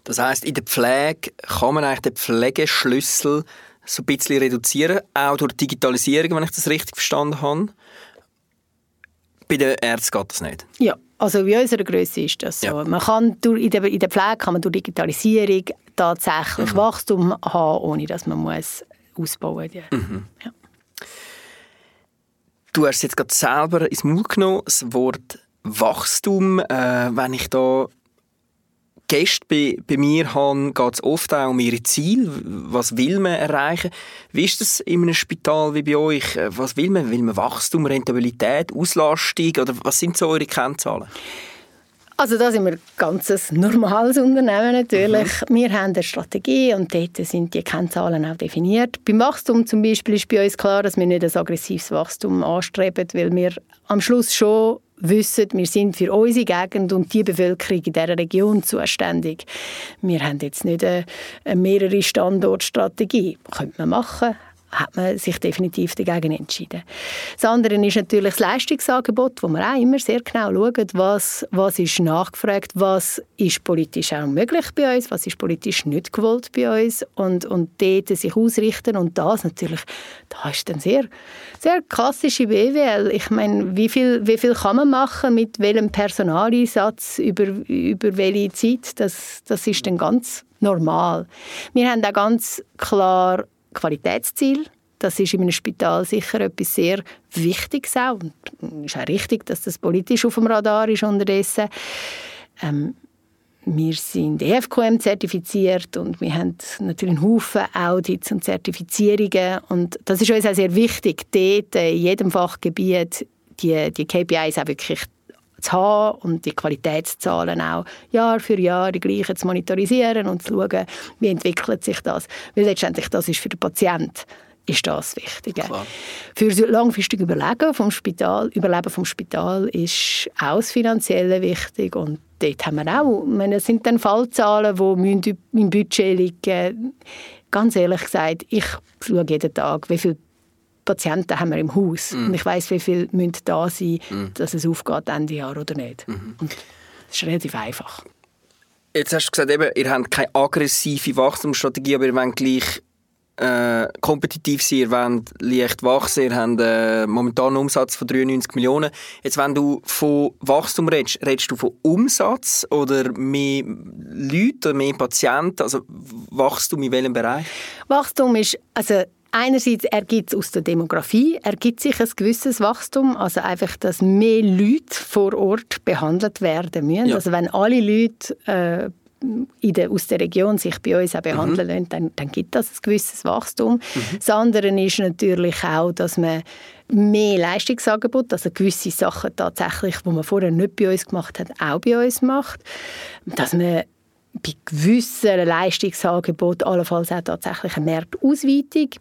[SPEAKER 3] Das heißt, in der Pflege kann man eigentlich den Pflegeschlüssel so ein bisschen reduzieren, auch durch Digitalisierung, wenn ich das richtig verstanden habe. Bei den Ärzten geht das nicht.
[SPEAKER 2] Ja, also in unserer Größe ist das so. Ja. Man kann durch, in, der, in der Pflege kann man durch Digitalisierung tatsächlich mhm. Wachstum haben, ohne dass man muss ausbauen muss. Mhm. Ja.
[SPEAKER 3] Du hast jetzt gerade selber ins Maul genommen, das Wort Wachstum. Äh, wenn ich da Gäste bei, bei mir habe, geht es oft auch um ihre Ziele. Was will man erreichen? Wie ist das in einem Spital wie bei euch? Was will man? Will man Wachstum, Rentabilität, Auslastung? Oder was sind so eure Kennzahlen?
[SPEAKER 2] Also da sind wir ein ganz normales Unternehmen natürlich. Mhm. Wir haben eine Strategie und dort sind die Kennzahlen auch definiert. Beim Wachstum zum Beispiel ist bei uns klar, dass wir nicht ein aggressives Wachstum anstreben, weil wir am Schluss schon wissen, wir sind für unsere Gegend und die Bevölkerung in dieser Region zuständig. Wir haben jetzt nicht eine, eine mehrere Standortstrategie. Könnte man machen, hat man sich definitiv dagegen entschieden. Das andere ist natürlich das Leistungsangebot, wo man auch immer sehr genau schaut, was, was ist nachgefragt, was ist politisch auch möglich bei uns, was ist politisch nicht gewollt bei uns und, und dort sich ausrichten und das natürlich, da ist dann sehr, sehr klassische BWL. Ich meine, wie viel, wie viel kann man machen, mit welchem Personaleinsatz, über, über welche Zeit, das, das ist dann ganz normal. Wir haben auch ganz klar Qualitätsziel. Das ist in einem Spital sicher etwas sehr Wichtiges auch. Und es ist auch richtig, dass das politisch auf dem Radar ist unterdessen. Ähm, wir sind EFQM zertifiziert und wir haben natürlich einen Haufen Audits und Zertifizierungen. Und das ist uns auch sehr wichtig, dort in jedem Fachgebiet die, die KPIs auch wirklich zu haben und die Qualitätszahlen auch Jahr für Jahr die gleichen zu monitorisieren und zu schauen, wie entwickelt sich das. Weil letztendlich das ist für den Patienten ist das Wichtige. Klar. Für das langfristige Überleben vom Spital, Überleben vom Spital ist auch das Finanzielle wichtig und dort haben wir auch, meine, es sind dann Fallzahlen, die im Budget liegen. Ganz ehrlich gesagt, ich schaue jeden Tag, wie viele Patienten haben wir im Haus. Mm. Und ich weiß, wie viele müssen da sein, mm. dass es aufgeht Ende Jahr oder nicht. Mm. Und das ist relativ einfach.
[SPEAKER 3] Jetzt hast du gesagt, eben, ihr habt keine aggressive Wachstumsstrategie, aber ihr wollt gleich äh, kompetitiv sein, ihr wollt leicht wachsen, ihr habt äh, momentan einen Umsatz von 93 Millionen. Jetzt, wenn du von Wachstum redest, redest du von Umsatz oder mehr Leute oder mehr Patienten? Also Wachstum in welchem Bereich?
[SPEAKER 2] Wachstum ist, also Einerseits ergibt es aus der Demografie ergibt sich ein gewisses Wachstum, also einfach, dass mehr Leute vor Ort behandelt werden müssen. Ja. Also wenn alle Leute äh, der, aus der Region sich bei uns auch behandeln mhm. lassen, dann, dann gibt das ein gewisses Wachstum. Mhm. Das andere ist natürlich auch, dass man mehr Leistungsangebot, also gewisse Sachen tatsächlich, die man vorher nicht bei uns gemacht hat, auch bei uns macht. Dass man bei gewissen Leistungsangeboten allenfalls auch tatsächlich eine Marktausweitung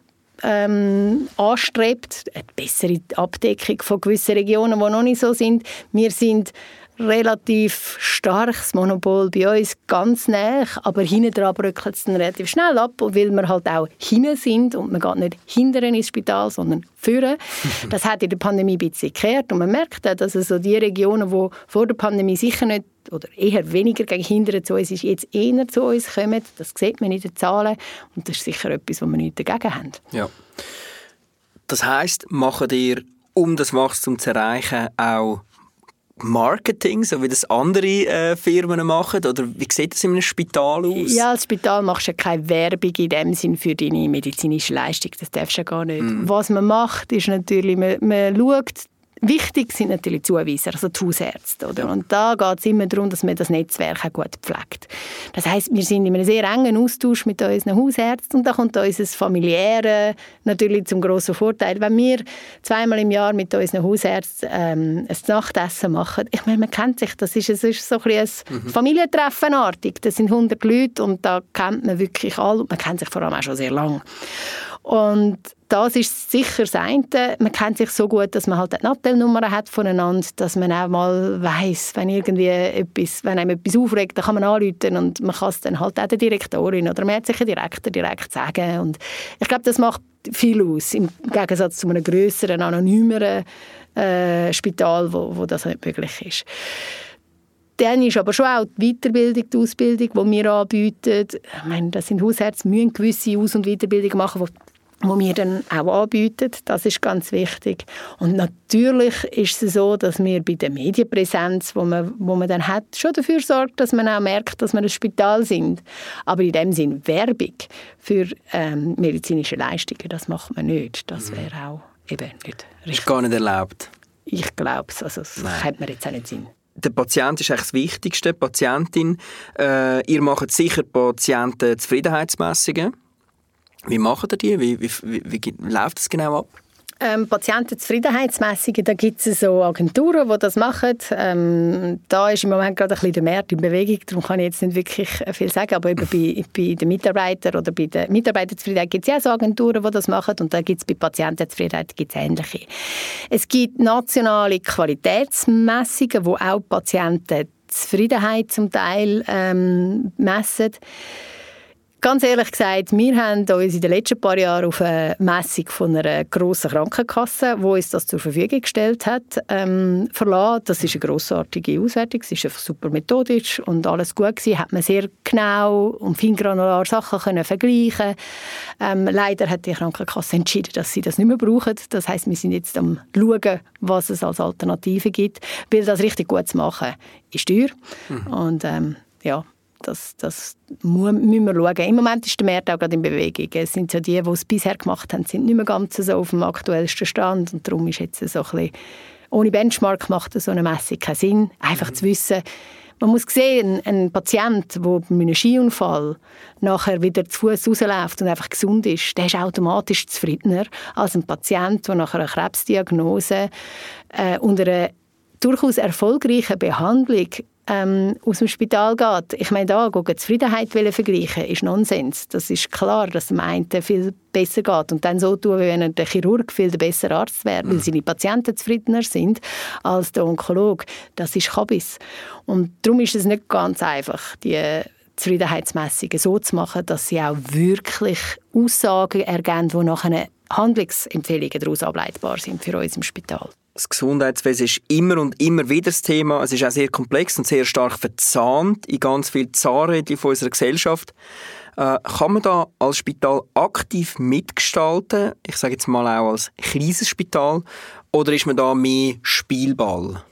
[SPEAKER 2] ähm, anstrebt, eine bessere Abdeckung von gewissen Regionen, die noch nicht so sind. Wir sind relativ starkes Monopol bei uns ganz nah, aber hinten dran bröckelt es dann relativ schnell ab, weil wir halt auch hinten sind und man geht nicht hinten ins Spital, sondern führen. Das hat in der Pandemie ein bisschen gekehrt und man merkt auch, dass also die Regionen, die vor der Pandemie sicher nicht oder eher weniger gegen Hindern zu uns ist, jetzt eher zu uns kommen. Das sieht man in den Zahlen und das ist sicher etwas, wo wir nichts dagegen haben.
[SPEAKER 3] Ja. Das heisst, machen ihr, um das Wachstum zu erreichen, auch Marketing, so wie das andere äh, Firmen machen? Oder wie sieht das in einem Spital aus?
[SPEAKER 2] Ja, als Spital machst du ja keine Werbung in dem Sinn für deine medizinische Leistung. Das darfst du ja gar nicht. Mm. Was man macht, ist natürlich, man, man schaut Wichtig sind natürlich die Zuweiser, also die Hausärzte. Oder? Und da geht es immer darum, dass man das Netzwerk auch gut pflegt. Das heißt, wir sind in einem sehr engen Austausch mit unseren Hausärzten und da kommt unser Familiäre natürlich zum grossen Vorteil. Wenn wir zweimal im Jahr mit unseren Hausärzten ähm, ein Nachtessen machen, ich meine, man kennt sich, das ist, das ist so ein, ein mhm. Familientreffenartig. Das sind 100 Leute und da kennt man wirklich alle. Man kennt sich vor allem auch schon sehr lange. Und das ist sicher das eine. Man kennt sich so gut, dass man halt eine Abteilnummer hat voneinander, dass man auch mal weiß, wenn irgendwie etwas, wenn einem etwas aufregt, dann kann man anrufen und man kann es dann halt auch der Direktorin oder man hat sich Direktor direkt sagen. Und ich glaube, das macht viel aus, im Gegensatz zu einem größeren, anonymeren äh, Spital, wo, wo das nicht möglich ist. Dann ist aber schon auch die Weiterbildung, die Ausbildung, die wir anbieten. Ich meine, das sind Hausärzte, müssen gewisse Aus- und Weiterbildung machen, wo wir dann auch anbieten. Das ist ganz wichtig. Und natürlich ist es so, dass wir bei der Medienpräsenz, wo man, wo man dann hat, schon dafür sorgt, dass man auch merkt, dass wir ein Spital sind. Aber in dem Sinn Werbung für ähm, medizinische Leistungen, das macht man nicht. Das mhm. wäre auch eben nicht
[SPEAKER 3] richtig. Ist gar nicht erlaubt?
[SPEAKER 2] Ich glaube es. Also, das könnte man jetzt auch nicht sein
[SPEAKER 3] der Patient ist eigentlich das Wichtigste, die Patientin. Äh, ihr macht sicher Patientenzufriedenheitsmessungen. Wie machen die? Wie, wie, wie, wie läuft das genau ab?
[SPEAKER 2] Ähm, Patientenzufriedenheitsmessungen, da gibt es so Agenturen, die das machen. Ähm, da ist im Moment gerade ein bisschen der Markt in Bewegung, darum kann ich jetzt nicht wirklich viel sagen, aber bei, bei den Mitarbeitern oder bei der Mitarbeiterzufriedenheit gibt es ja so Agenturen, die das machen und da gibt es bei Patientenzufriedenheit gibt's ähnliche. Es gibt nationale Qualitätsmessungen, wo auch Patientenzufriedenheit zum Teil ähm, messen. Ganz ehrlich gesagt, wir haben uns in den letzten paar Jahren auf eine Messung von einer grossen Krankenkasse, die uns das zur Verfügung gestellt hat, ähm, verlassen. Das ist eine grossartige Auswertung, es ist einfach super methodisch und alles gut gewesen. Hat man sehr genau und feingranular Sachen können vergleichen. Ähm, leider hat die Krankenkasse entschieden, dass sie das nicht mehr brauchen. Das heißt, wir sind jetzt am schauen, was es als Alternative gibt, weil das richtig gut zu machen ist teuer. Mhm. Und ähm, ja, das, das müssen wir schauen. Im Moment ist der Markt auch gerade in Bewegung. Es sind ja die, die es bisher gemacht haben, sind nicht mehr ganz so auf dem aktuellsten Stand. Und darum ist jetzt so ein bisschen, ohne Benchmark macht so eine Messung keinen Sinn. Einfach mhm. zu wissen, man muss sehen, ein Patient, der bei einem Skiunfall nachher wieder zu Fuß rausläuft und einfach gesund ist, der ist automatisch zufriedener als ein Patient, der nach einer Krebsdiagnose äh, unter einer durchaus erfolgreichen Behandlung ähm, aus dem Spital geht. Ich meine, da die Zufriedenheit vergleichen, ist Nonsens. Das ist klar, dass dem einen viel besser geht und dann so tun, wie wenn der Chirurg viel der bessere Arzt wäre, weil mhm. seine Patienten zufriedener sind als der Onkolog. Das ist Kabis. Und darum ist es nicht ganz einfach, die Zufriedenheitsmessungen so zu machen, dass sie auch wirklich Aussagen ergeben, die nachher Handlungsempfehlungen daraus ableitbar sind für uns im Spital.
[SPEAKER 3] Das Gesundheitswesen ist immer und immer wieder das Thema. Es ist auch sehr komplex und sehr stark verzahnt in ganz vielen Zahnrädchen unserer Gesellschaft. Äh, kann man da als Spital aktiv mitgestalten? Ich sage jetzt mal auch als Krisenspital. Oder ist man da mehr Spielball?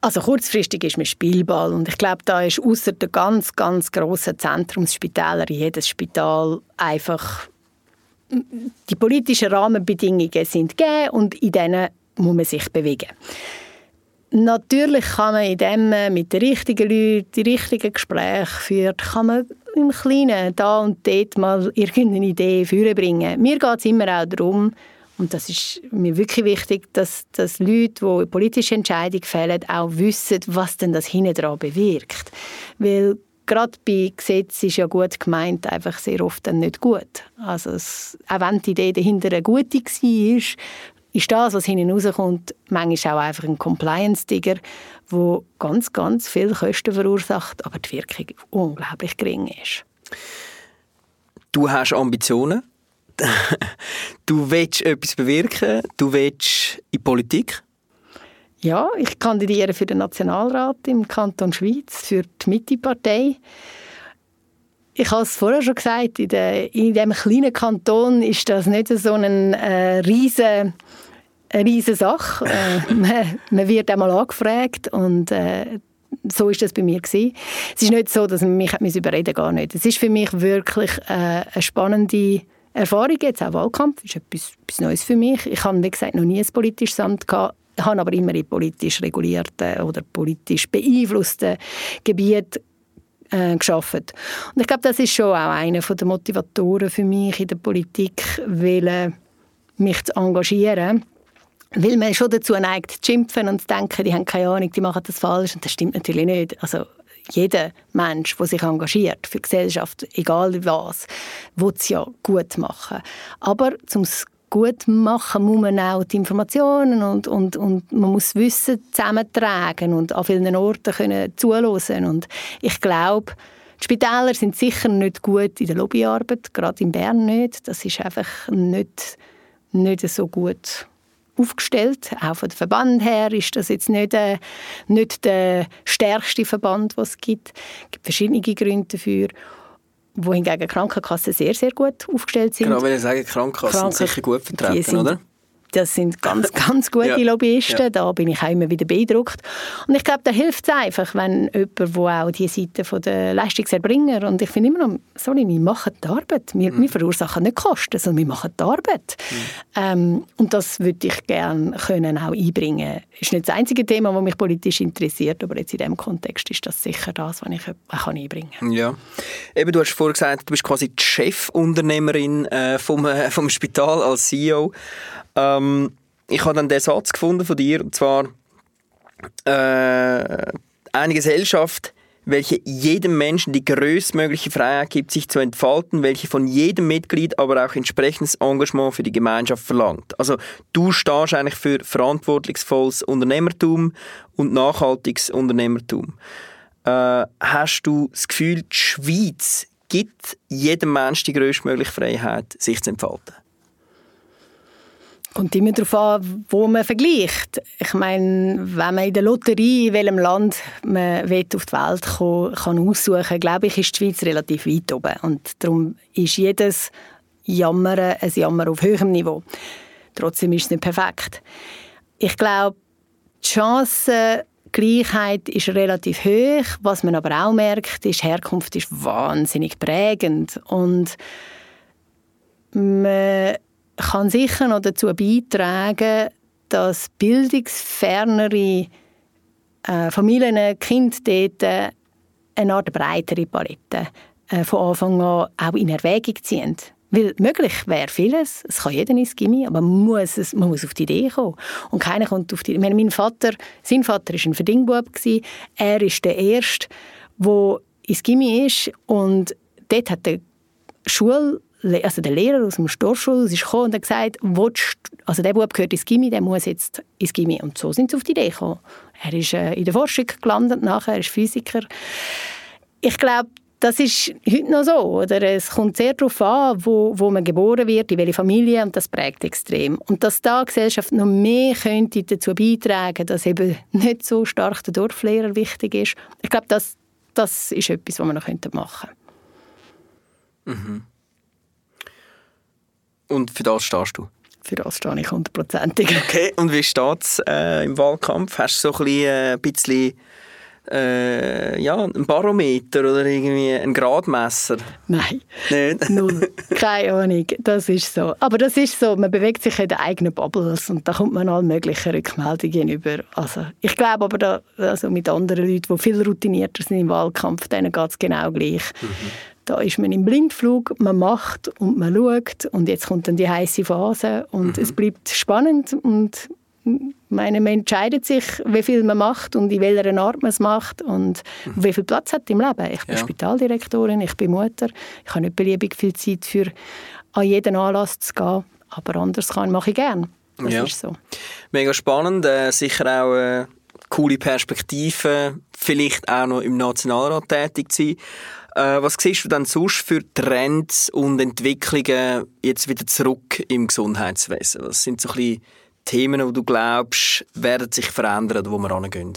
[SPEAKER 2] Also kurzfristig ist man Spielball und ich glaube, da ist außer der ganz, ganz grossen Zentrumsspitäler jedes Spital einfach die politischen Rahmenbedingungen sind gegeben und in denen muss man sich bewegen. Natürlich kann man in dem mit den richtigen Leuten die richtigen Gespräche führen, kann man im Kleinen da und dort mal irgendeine Idee vorbringen. Mir geht es immer auch darum, Und das ist mir wirklich wichtig, dass, dass Leute, die politische Entscheidungen fällen, auch wissen, was denn das hinten dran bewirkt. Weil gerade bei Gesetzen ist ja gut gemeint einfach sehr oft dann nicht gut. Also es, auch wenn die Idee dahinter eine gute war, ist das, was hinten rauskommt, manchmal auch einfach ein Compliance-Digger, der ganz, ganz viele Kosten verursacht, aber die Wirkung unglaublich gering ist.
[SPEAKER 3] Du hast Ambitionen. Du willst etwas bewirken. Du willst in Politik.
[SPEAKER 2] Ja, ich kandidiere für den Nationalrat im Kanton Schweiz für die Mitte-Partei. Ich habe es vorher schon gesagt, in, der, in diesem kleinen Kanton ist das nicht so eine äh, riesige riesige Sache. äh, man, man, wird einmal angefragt und äh, so ist das bei mir gewesen. Es ist nicht so, dass man mich hat überreden gar nicht. Es ist für mich wirklich äh, eine spannende Erfahrung jetzt auch Wahlkampf ist etwas, etwas Neues für mich. Ich habe wie gesagt noch nie ein politisches Amt gehabt, habe aber immer in politisch regulierten oder politisch beeinflussten Gebieten äh, geschafft. Und ich glaube, das ist schon auch einer der Motivatoren für mich in der Politik, weil, mich zu engagieren weil man schon dazu neigt, zu schimpfen und zu denken, die haben keine Ahnung, die machen das falsch. Und das stimmt natürlich nicht. Also jeder Mensch, der sich engagiert für die Gesellschaft, egal was, will es ja gut machen. Aber zum gut machen muss man auch die Informationen und, und, und man muss Wissen zusammentragen und an vielen Orten können zuhören. Und ich glaube, die Spitäler sind sicher nicht gut in der Lobbyarbeit, gerade in Bern nicht. Das ist einfach nicht, nicht so gut aufgestellt. Auch von der Verband her ist das jetzt nicht, äh, nicht der stärkste Verband, was es gibt. Es gibt verschiedene Gründe dafür wohingegen Krankenkassen sehr, sehr gut aufgestellt sind.
[SPEAKER 3] Genau, wenn ich sage, Krankenkassen Kranken sind sicher gut vertreten, oder?
[SPEAKER 2] Das sind ganz, ganz gute ja. Lobbyisten. Ja. Da bin ich auch immer wieder beeindruckt. Und ich glaube, da hilft es einfach, wenn jemand, der auch die Seite der Leistungserbringer und ich finde immer noch, sorry, wir machen die Arbeit. Wir, mhm. wir verursachen nicht Kosten, sondern wir machen die Arbeit. Mhm. Ähm, und das würde ich gerne können auch einbringen. Das ist nicht das einzige Thema, das mich politisch interessiert, aber jetzt in diesem Kontext ist das sicher das, was ich auch einbringen kann.
[SPEAKER 3] Ja. Eben, du hast vorhin gesagt, du bist quasi die Chefunternehmerin äh, vom, äh, vom Spital als CEO. Ähm, ich habe dann den Satz gefunden von dir, und zwar äh, eine Gesellschaft, welche jedem Menschen die größtmögliche Freiheit gibt, sich zu entfalten, welche von jedem Mitglied aber auch entsprechendes Engagement für die Gemeinschaft verlangt. Also du stehst eigentlich für verantwortungsvolles Unternehmertum und nachhaltiges Unternehmertum. Äh, hast du das Gefühl, die Schweiz gibt jedem Menschen die größtmögliche Freiheit, sich zu entfalten?
[SPEAKER 2] Kommt immer darauf an, wo man vergleicht. Ich meine, wenn man in der Lotterie, in welchem Land man will auf die Welt kommen kann aussuchen, glaube ich, ist die Schweiz relativ weit oben. Und darum ist jedes Jammern ein Jammer auf höherem Niveau. Trotzdem ist es nicht perfekt. Ich glaube, die Chancengleichheit ist relativ hoch. Was man aber auch merkt, ist, Herkunft ist wahnsinnig prägend. Und man kann sicher noch dazu beitragen, dass bildungsfernere äh, Familien, Kinder dort eine Art breitere Palette äh, von Anfang an auch in Erwägung ziehen. Weil möglich wäre vieles, es kann jeder ins Gimmi, aber man muss, es, man muss auf die Idee kommen. Und keiner kommt auf die Idee. Mein Vater, sein Vater war ein Verdingbub. Er ist der Erste, der ins Gimmi ist und dort hat der Schul also der Lehrer aus dem Storschul ist gekommen und hat gesagt, also der Bub gehört ins Gimmi, der muss jetzt ins Gimmi. Und so sind sie auf die Idee gekommen. Er ist äh, in der Forschung gelandet, nachher er ist Physiker. Ich glaube, das ist heute noch so. Oder? Es kommt sehr darauf an, wo, wo man geboren wird, in welche Familie, und das prägt extrem. Und dass da die Gesellschaft noch mehr könnte dazu beitragen dass eben nicht so stark der Dorflehrer wichtig ist, ich glaube, das, das ist etwas, was man noch machen
[SPEAKER 3] könnte. Mhm. Und für das stehst du?
[SPEAKER 2] Für das stehe ich hundertprozentig.
[SPEAKER 3] Okay, und wie steht es äh, im Wahlkampf? Hast du so ein bisschen, äh, bisschen äh, ja, ein Barometer oder irgendwie ein Gradmesser?
[SPEAKER 2] Nein,
[SPEAKER 3] Nicht?
[SPEAKER 2] null. Keine Ahnung, das ist so. Aber das ist so, man bewegt sich in den eigenen Bubbles und da kommt man alle möglichen Rückmeldungen über. Also, ich glaube aber, da, also mit anderen Leuten, die viel routinierter sind im Wahlkampf, denen geht es genau gleich. Mhm. Da ist man im Blindflug, man macht und man schaut und jetzt kommt dann die heiße Phase und mhm. es bleibt spannend und meine, man entscheidet sich, wie viel man macht und in welcher Art man es macht und mhm. wie viel Platz hat im Leben. Ich bin ja. Spitaldirektorin, ich bin Mutter, ich habe nicht beliebig viel Zeit für an jeden Anlass zu gehen, aber anders kann mache ich gerne. Das ja. ist so.
[SPEAKER 3] Mega spannend, äh, sicher auch äh, coole Perspektive, vielleicht auch noch im Nationalrat tätig zu sein. Äh, was siehst du dann sonst für Trends und Entwicklungen jetzt wieder zurück im Gesundheitswesen? Was sind so ein bisschen Themen, die du glaubst, werden sich verändern, wo wir hingehen?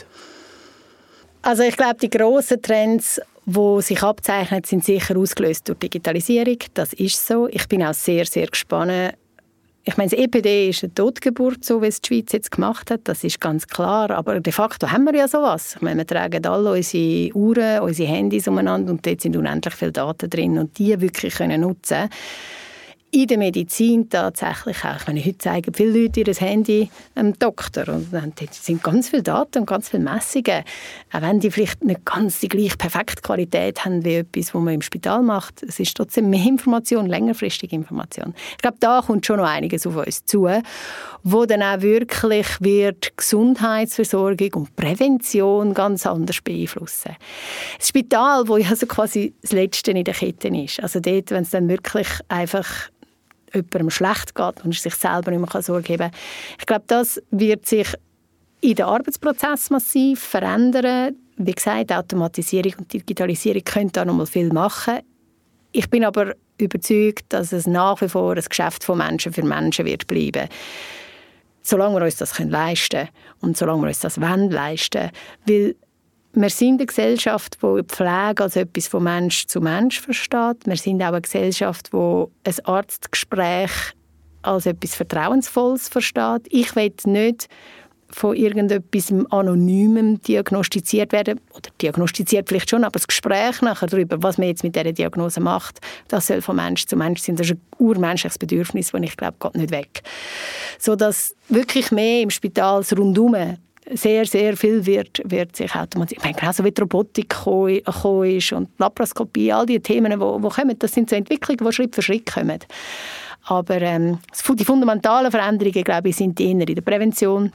[SPEAKER 2] Also ich glaube, die grossen Trends, die sich abzeichnen, sind sicher ausgelöst durch Digitalisierung. Das ist so. Ich bin auch sehr, sehr gespannt. Ich meine, das EPD ist eine Totgeburt, so wie es die Schweiz jetzt gemacht hat. Das ist ganz klar. Aber de facto haben wir ja sowas. Ich meine, wir tragen alle unsere Uhren, unsere Handys umeinander und dort sind unendlich viele Daten drin und die wirklich können nutzen in der Medizin tatsächlich auch. Ich meine, heute zeigen viele Leute ihr Handy einem Doktor und dann sind ganz viele Daten und ganz viele Messungen. Auch wenn die vielleicht nicht ganz die gleiche perfekte Qualität haben wie etwas, was man im Spital macht, es ist trotzdem mehr Information, längerfristige Information. Ich glaube, da kommt schon noch einiges auf uns zu, wo dann auch wirklich wird Gesundheitsversorgung und Prävention ganz anders beeinflussen. Das Spital, wo ja so quasi das Letzte in der Kette ist, also dort, wenn es dann wirklich einfach jemandem schlecht geht und sich selber nicht mehr Sorge geben kann. Ich glaube, das wird sich in den Arbeitsprozess massiv verändern. Wie gesagt, Automatisierung und Digitalisierung können da noch mal viel machen. Ich bin aber überzeugt, dass es nach wie vor ein Geschäft von Menschen für Menschen wird bleiben. Solange wir uns das leisten können und solange wir uns das wollen leisten. Weil wir sind eine Gesellschaft, die Pflege als etwas von Mensch zu Mensch versteht. Wir sind auch eine Gesellschaft, die ein Arztgespräch als etwas Vertrauensvolles versteht. Ich will nicht von irgendetwas Anonymem diagnostiziert werden. Oder diagnostiziert vielleicht schon, aber das Gespräch nachher darüber, was man jetzt mit dieser Diagnose macht, das soll von Mensch zu Mensch sein. Das ist ein urmenschliches Bedürfnis, das ich glaube, geht nicht weg. So dass wirklich mehr im Spital Rundum sehr, sehr viel wird, wird sich automatisiert. Ich meine, genauso wie die Robotik ist und Laparoskopie, all die Themen, die, die kommen, das sind so Entwicklungen, die Schritt für Schritt kommen. Aber ähm, die fundamentalen Veränderungen, glaube ich, sind eher in der Prävention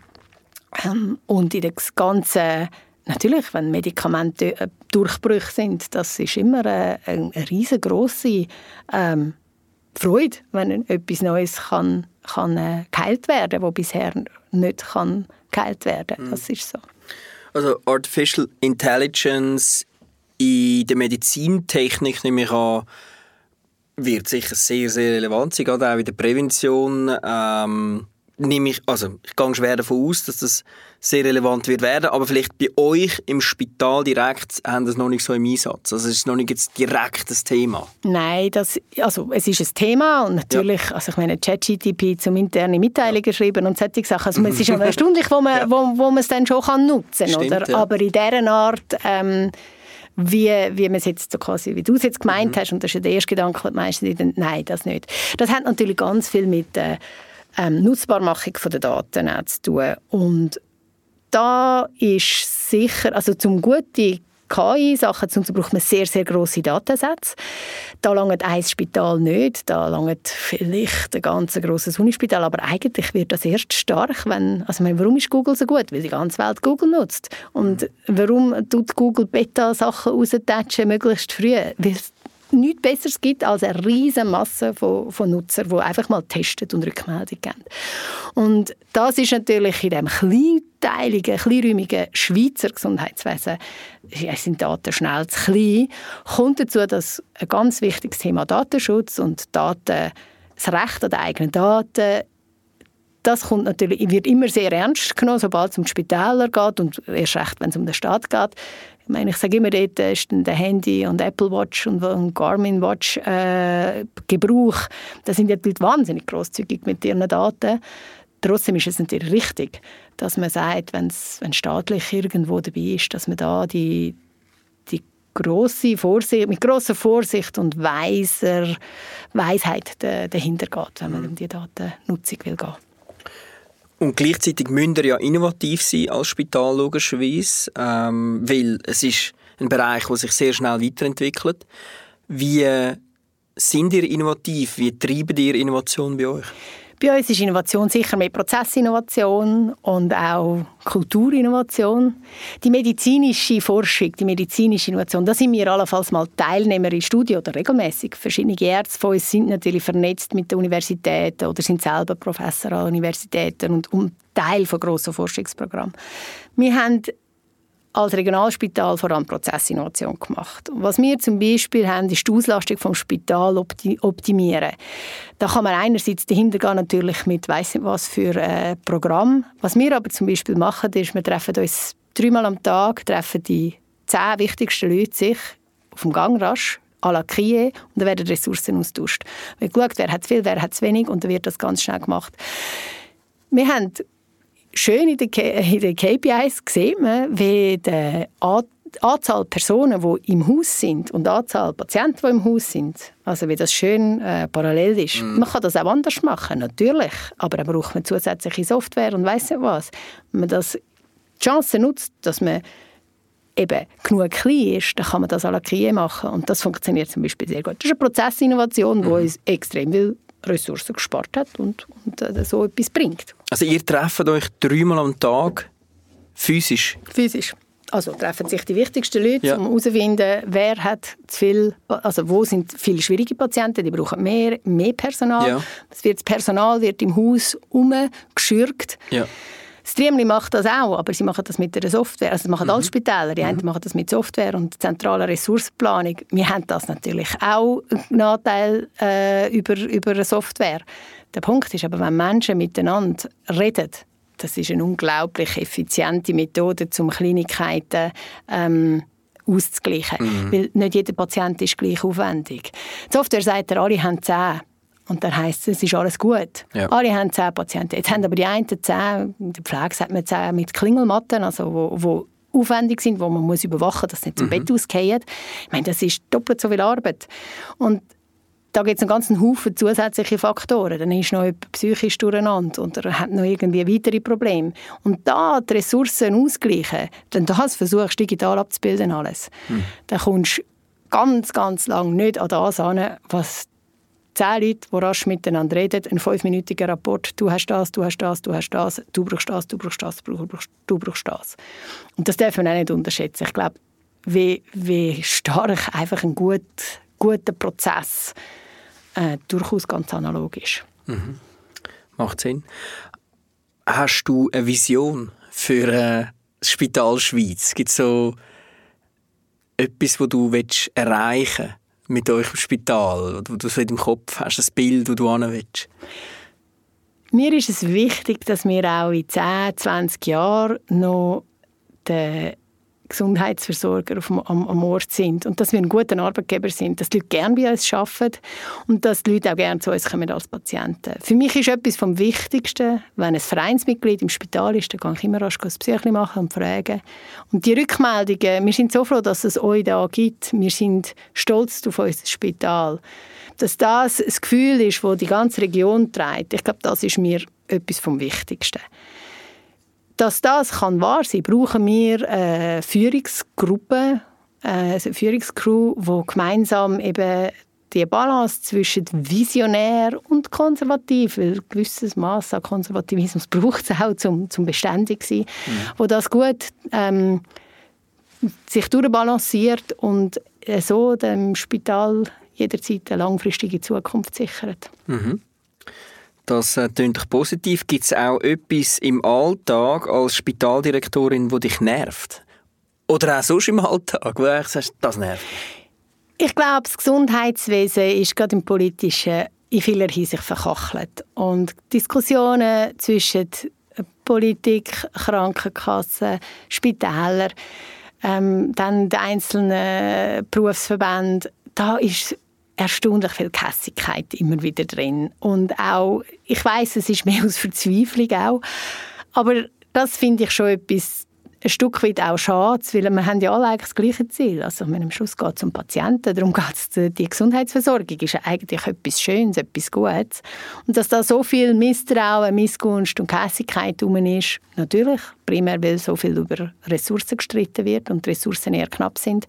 [SPEAKER 2] ähm, und in der ganzen Natürlich, wenn Medikamente äh, Durchbrüche sind, das ist immer eine, eine riesengroße ähm, Freude, wenn etwas Neues kann, kann äh, geheilt werden, wo bisher nicht kann geheilt werden. Mhm. Das ist so.
[SPEAKER 3] Also Artificial Intelligence in der Medizintechnik nehme ich an, wird sicher sehr, sehr relevant sein, gerade auch in der Prävention. Ähm, nehme ich, also ich gehe schwer davon aus, dass das sehr relevant wird werden, aber vielleicht bei euch im Spital direkt haben das noch nicht so im Einsatz. Also es ist noch nicht jetzt direkt das Thema.
[SPEAKER 2] Nein, das, also es ist ein Thema und natürlich, ja. also ich meine, ChatGTP zum interne Mitteilungen ja. geschrieben und solche Sachen. Also es ist ja erstaunlich, wo man, ja. wo, wo man es dann schon kann nutzen kann, oder? Ja. Aber in dieser Art ähm, wie, wie man es jetzt so quasi, wie du es jetzt gemeint mhm. hast, und das ist ja der erste Gedanke, den die meisten nein, das nicht. Das hat natürlich ganz viel mit äh, ähm, Nutzbarmachung der Daten zu tun. Und da ist sicher, also zum gute KI-Sachen zu braucht man sehr, sehr grosse Datensätze. Da langt ein Spital nicht, da langt vielleicht ein ganz grosses Unispital, aber eigentlich wird das erst stark, wenn, also meine, warum ist Google so gut? Weil die ganze Welt Google nutzt. Und warum tut Google Beta-Sachen raustatchen, möglichst früh? Weil nichts Besseres gibt als eine riesige Masse von, von Nutzern, die einfach mal testen und Rückmeldung geben. Und das ist natürlich in diesem kleinteiligen, kleinräumigen Schweizer Gesundheitswesen ja, sind Daten schnell zu klein, kommt dazu, dass ein ganz wichtiges Thema Datenschutz und Daten, das Recht an den eigenen Daten das kommt natürlich, wird immer sehr ernst genommen, sobald es um die Spitäler geht und erst recht, wenn es um den Staat geht. Ich meine, ich sage immer, dort ist der Handy und Apple Watch und, Garmin Watch äh, Gebrauch, da sind ja die Leute wahnsinnig großzügig mit ihren Daten. Trotzdem ist es natürlich richtig, dass man sagt, wenn's, wenn staatlich irgendwo dabei ist, dass man da die, die grosse Vorsicht, mit grosser Vorsicht und weiser Weisheit dahinter geht, wenn man um die Datennutzung will gehen.
[SPEAKER 3] Und gleichzeitig müsst ihr ja innovativ sein als Spital logischerweise, ähm, weil es ist ein Bereich, der sich sehr schnell weiterentwickelt. Wie sind ihr innovativ? Wie treiben ihr Innovation bei euch?
[SPEAKER 2] Bei uns ist Innovation sicher mehr Prozessinnovation und auch Kulturinnovation. Die medizinische Forschung, die medizinische Innovation, da sind wir allenfalls mal Teilnehmer in Studien oder regelmäßig. Verschiedene Ärzte von uns sind natürlich vernetzt mit den Universitäten oder sind selber Professor an Universitäten und, Teil von grossen Forschungsprogrammen. Wir haben als Regionalspital vor allem Prozessinnovation gemacht. was wir zum Beispiel haben, ist die Auslastung vom Spital optimieren. Da kann man einerseits dahinter gehen, natürlich mit weiss nicht was für äh, Programm. Was wir aber zum Beispiel machen, ist, wir treffen uns dreimal am Tag, treffen die zehn wichtigsten Leute sich auf dem Gang rasch à la Kie und dann werden Ressourcen austauscht. Wir schauen, wer hat viel, wer hat wenig und dann wird das ganz schnell gemacht. Wir haben schön in den, in den KPIs sieht man, wie die Anzahl Personen, die im Haus sind und die Anzahl Patienten, die im Haus sind, also wie das schön äh, parallel ist. Mm. Man kann das auch anders machen, natürlich, aber dann braucht man zusätzliche Software und weiss nicht was. Wenn man das die Chance nutzt, dass man eben genug klein ist, dann kann man das à la Krie machen und das funktioniert zum Beispiel sehr gut. Das ist eine Prozessinnovation, die mm. uns extrem viel Ressourcen gespart hat und, und äh, so etwas bringt.
[SPEAKER 3] Also ihr trefft euch dreimal am Tag physisch?
[SPEAKER 2] Physisch. Also treffen sich die wichtigsten Leute, ja. um herauszufinden, wer hat zu viel, also wo sind viele schwierige Patienten, die brauchen mehr, mehr Personal. Ja. Das, wird, das Personal wird im Haus umgeschürgt. Ja. Streamly macht das auch, aber sie machen das mit der Software. Also das machen mhm. alle Spitäler. Die mhm. einen machen das mit Software und zentraler Ressourcenplanung. Wir haben das natürlich auch einen Anteil äh, über, über Software. Der Punkt ist aber, wenn Menschen miteinander reden, das ist eine unglaublich effiziente Methode, um Kleinigkeiten ähm, auszugleichen. Mhm. Weil nicht jeder Patient ist gleich aufwendig. Die Software sagt, alle haben zehn. Und dann heisst es, es ist alles gut. Ja. Alle haben zehn Patienten. Jetzt haben aber die einen zehn, in der Pflege sagt man zehn mit Klingelmatten, also wo, wo aufwendig sind, wo man muss überwachen muss, dass sie nicht zum mhm. Bett ausgehen. Ich meine, das ist doppelt so viel Arbeit. Und da gibt es einen ganzen Haufen zusätzliche Faktoren. Dann ist noch jemand psychisch durcheinander oder hat noch irgendwie weitere Probleme. Und da die Ressourcen ausgleichen, dann das versuchst du digital abzubilden alles. Mhm. Dann kommst du ganz, ganz lang nicht an das an, was zehn Leute, die rasch miteinander reden, ein fünfminütiger Rapport, du hast das, du hast das, du hast das, du brauchst das, du brauchst das, du brauchst, das. Und das darf man auch nicht unterschätzen. Ich glaube, wie, wie stark einfach ein gut, guter Prozess äh, durchaus ganz analog ist.
[SPEAKER 3] Mhm. Macht Sinn. Hast du eine Vision für äh, das Spital Schweiz? Gibt es so etwas, was du erreichen willst? Mit euch im Spital, wo du so in Kopf hast, ein Bild, das du hin willst?
[SPEAKER 2] Mir ist es wichtig, dass wir auch in 10, 20 Jahren noch den Gesundheitsversorger auf am, am, Ort sind und dass wir ein guter Arbeitgeber sind, dass die Leute gerne bei uns arbeiten und dass die Leute auch gerne zu uns kommen als Patienten. Für mich ist etwas vom Wichtigsten, wenn ein Vereinsmitglied im Spital ist, dann kann ich immer rasch ein Psyche machen und fragen. Und die Rückmeldungen, wir sind so froh, dass es euch da gibt. Wir sind stolz auf unser Spital. Dass das ein Gefühl ist, das die ganze Region trägt, ich glaube, das ist mir etwas vom Wichtigsten. Dass das kann wahr sein kann, brauchen wir eine Führungsgruppe, äh, eine Führungscrew, die gemeinsam eben die Balance zwischen visionär und konservativ, weil ein gewisses Maß an Konservativismus braucht es auch, zum, zum beständig zu sein, mhm. wo das gut ähm, sich durchbalanciert und so dem Spital jederzeit eine langfristige Zukunft sichert.
[SPEAKER 3] Mhm. Das äh, klingt positiv. Gibt es auch etwas im Alltag als Spitaldirektorin, wo dich nervt? Oder auch sonst im Alltag, wo du sagst, das nervt?
[SPEAKER 2] Ich glaube, das Gesundheitswesen ist gerade im Politischen in vieler Hinsicht verkachelt. Und Diskussionen zwischen Politik, Krankenkassen, Spitälern, ähm, dann den einzelnen Berufsverbänden, da ist erstaunlich viel Kässigkeit immer wieder drin. Und auch, ich weiß, es ist mehr aus Verzweiflung auch, aber das finde ich schon etwas ein Stück weit auch schade, weil wir haben ja alle eigentlich das gleiche Ziel. Also am Schluss geht es um Patienten, darum geht es die Gesundheitsversorgung ist ja eigentlich etwas Schönes, etwas Gutes. Und dass da so viel Misstrauen, Missgunst und Kässigkeit herum ist, natürlich, primär weil so viel über Ressourcen gestritten wird und Ressourcen eher knapp sind,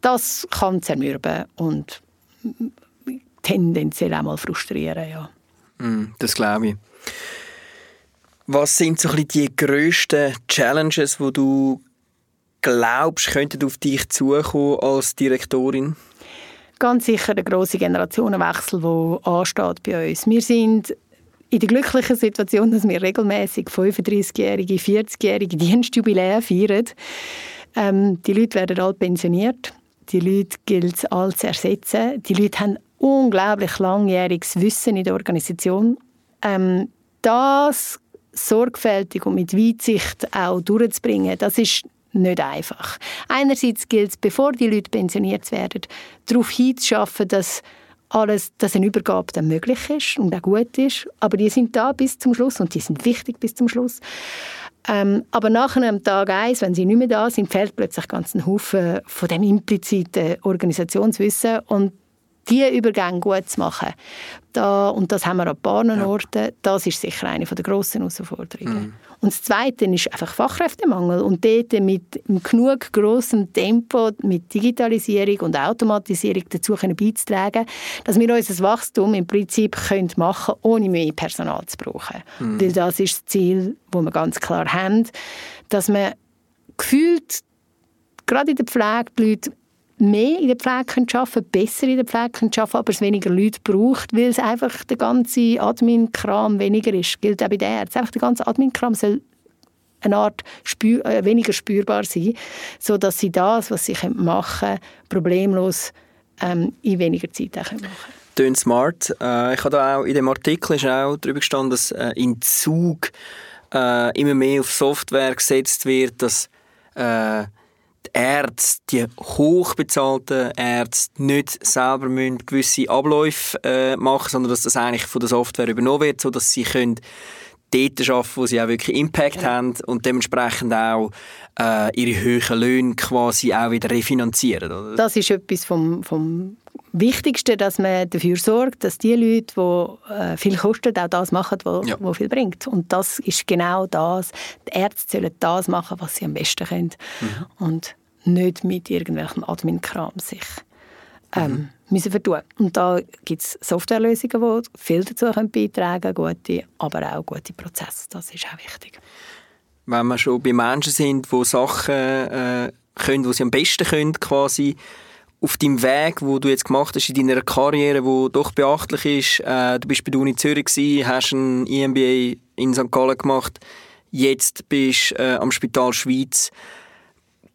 [SPEAKER 2] das kann zermürben und tendenziell auch mal frustrieren, ja.
[SPEAKER 3] Mm, das glaube ich. Was sind so ein die grössten Challenges, wo du glaubst, könnten auf dich zukommen als Direktorin?
[SPEAKER 2] Ganz sicher der große Generationenwechsel, der ansteht bei uns. Wir sind in der glücklichen Situation, dass wir regelmäßig 35-jährige, 40-jährige Dienstjubiläen feiern. Ähm, die Leute werden alle pensioniert. Die Leute gilt es all zu ersetzen. Die Leute haben unglaublich langjähriges Wissen in der Organisation. Ähm, das sorgfältig und mit Weitsicht auch durchzubringen, das ist nicht einfach. Einerseits gilt es, bevor die Leute pensioniert werden, darauf hinzuschaffen, dass alles, dass eine Übergabe dann möglich ist und auch gut ist. Aber die sind da bis zum Schluss und die sind wichtig bis zum Schluss. Ähm, aber nach einem Tag eins, wenn sie nicht mehr da sind, fehlt plötzlich ganz ein Haufen von dem impliziten Organisationswissen. Und diese Übergänge gut zu machen. Da, und das haben wir an paar ja. Orten. Das ist sicher eine der grossen Herausforderungen. Mhm. Und das Zweite ist einfach Fachkräftemangel. Und dort mit genug grossem Tempo, mit Digitalisierung und Automatisierung dazu können beizutragen, dass wir unser Wachstum im Prinzip können machen können, ohne mehr Personal zu brauchen. Mhm. Weil das ist das Ziel, das wir ganz klar haben, dass man gefühlt gerade in der Pflege die Leute mehr in der Pflege arbeiten können, besser in der Pflege arbeiten können, aber es weniger Leute braucht, weil es einfach der ganze Admin-Kram weniger ist. Gilt auch bei der Ärzten. Einfach der ganze Admin-Kram soll eine Art spür, äh, weniger spürbar sein, sodass sie das, was sie machen können, problemlos ähm, in weniger Zeit machen können.
[SPEAKER 3] Tönt smart. Äh, ich habe auch in dem Artikel ist auch darüber gestanden, dass äh, in Zug äh, immer mehr auf Software gesetzt wird, dass äh, Ärzte, die hochbezahlten Ärzte, nicht selber müssen gewisse Abläufe äh, machen sondern dass das eigentlich von der Software übernommen wird, sodass sie können dort arbeiten, wo sie auch wirklich Impact ja. haben und dementsprechend auch äh, ihre höheren Löhne quasi auch wieder refinanzieren. Oder?
[SPEAKER 2] Das ist etwas vom, vom Wichtigsten, dass man dafür sorgt, dass die Leute, die äh, viel kosten, auch das machen, was ja. viel bringt. Und das ist genau das. Die Ärzte sollen das machen, was sie am besten können. Mhm. Und nicht mit irgendwelchem Admin-Kram sich ähm, mhm. müssen vertun. Und da gibt es Softwarelösungen, die viel dazu beitragen können, gute, aber auch gute Prozesse. Das ist auch wichtig.
[SPEAKER 3] Wenn wir schon bei Menschen sind, die Sachen äh, können, die sie am besten können, quasi auf deinem Weg, wo du jetzt gemacht hast in deiner Karriere, wo doch beachtlich ist, äh, du bist bei der Uni Zürich gewesen, hast ein EMBA in St. Gallen gemacht, jetzt bist du äh, am Spital Schweiz.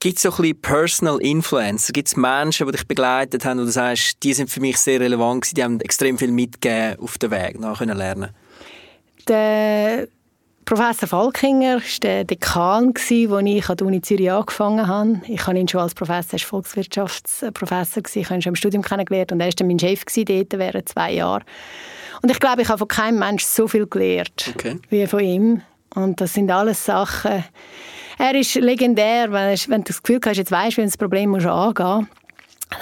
[SPEAKER 3] Gibt es so ein bisschen Personal Influence? Gibt es Menschen, die dich begleitet haben, wo du sagst, die sind für mich sehr relevant gewesen, die haben extrem viel mitgegeben auf dem Weg, nach können lernen?
[SPEAKER 2] Der Professor Falkinger war der Dekan, als ich an der Uni Zürich angefangen habe. Ich habe ihn schon als Professor, als Volkswirtschaftsprofessor, ich habe ihn schon im Studium kennengelernt und er war dann mein Chef dort während zwei Jahren. Und ich glaube, ich habe von keinem Menschen so viel gelernt okay. wie von ihm. Und das sind alles Sachen. Er ist legendär, wenn, wenn du das Gefühl hast, jetzt weißt, wie das Problem muss angehen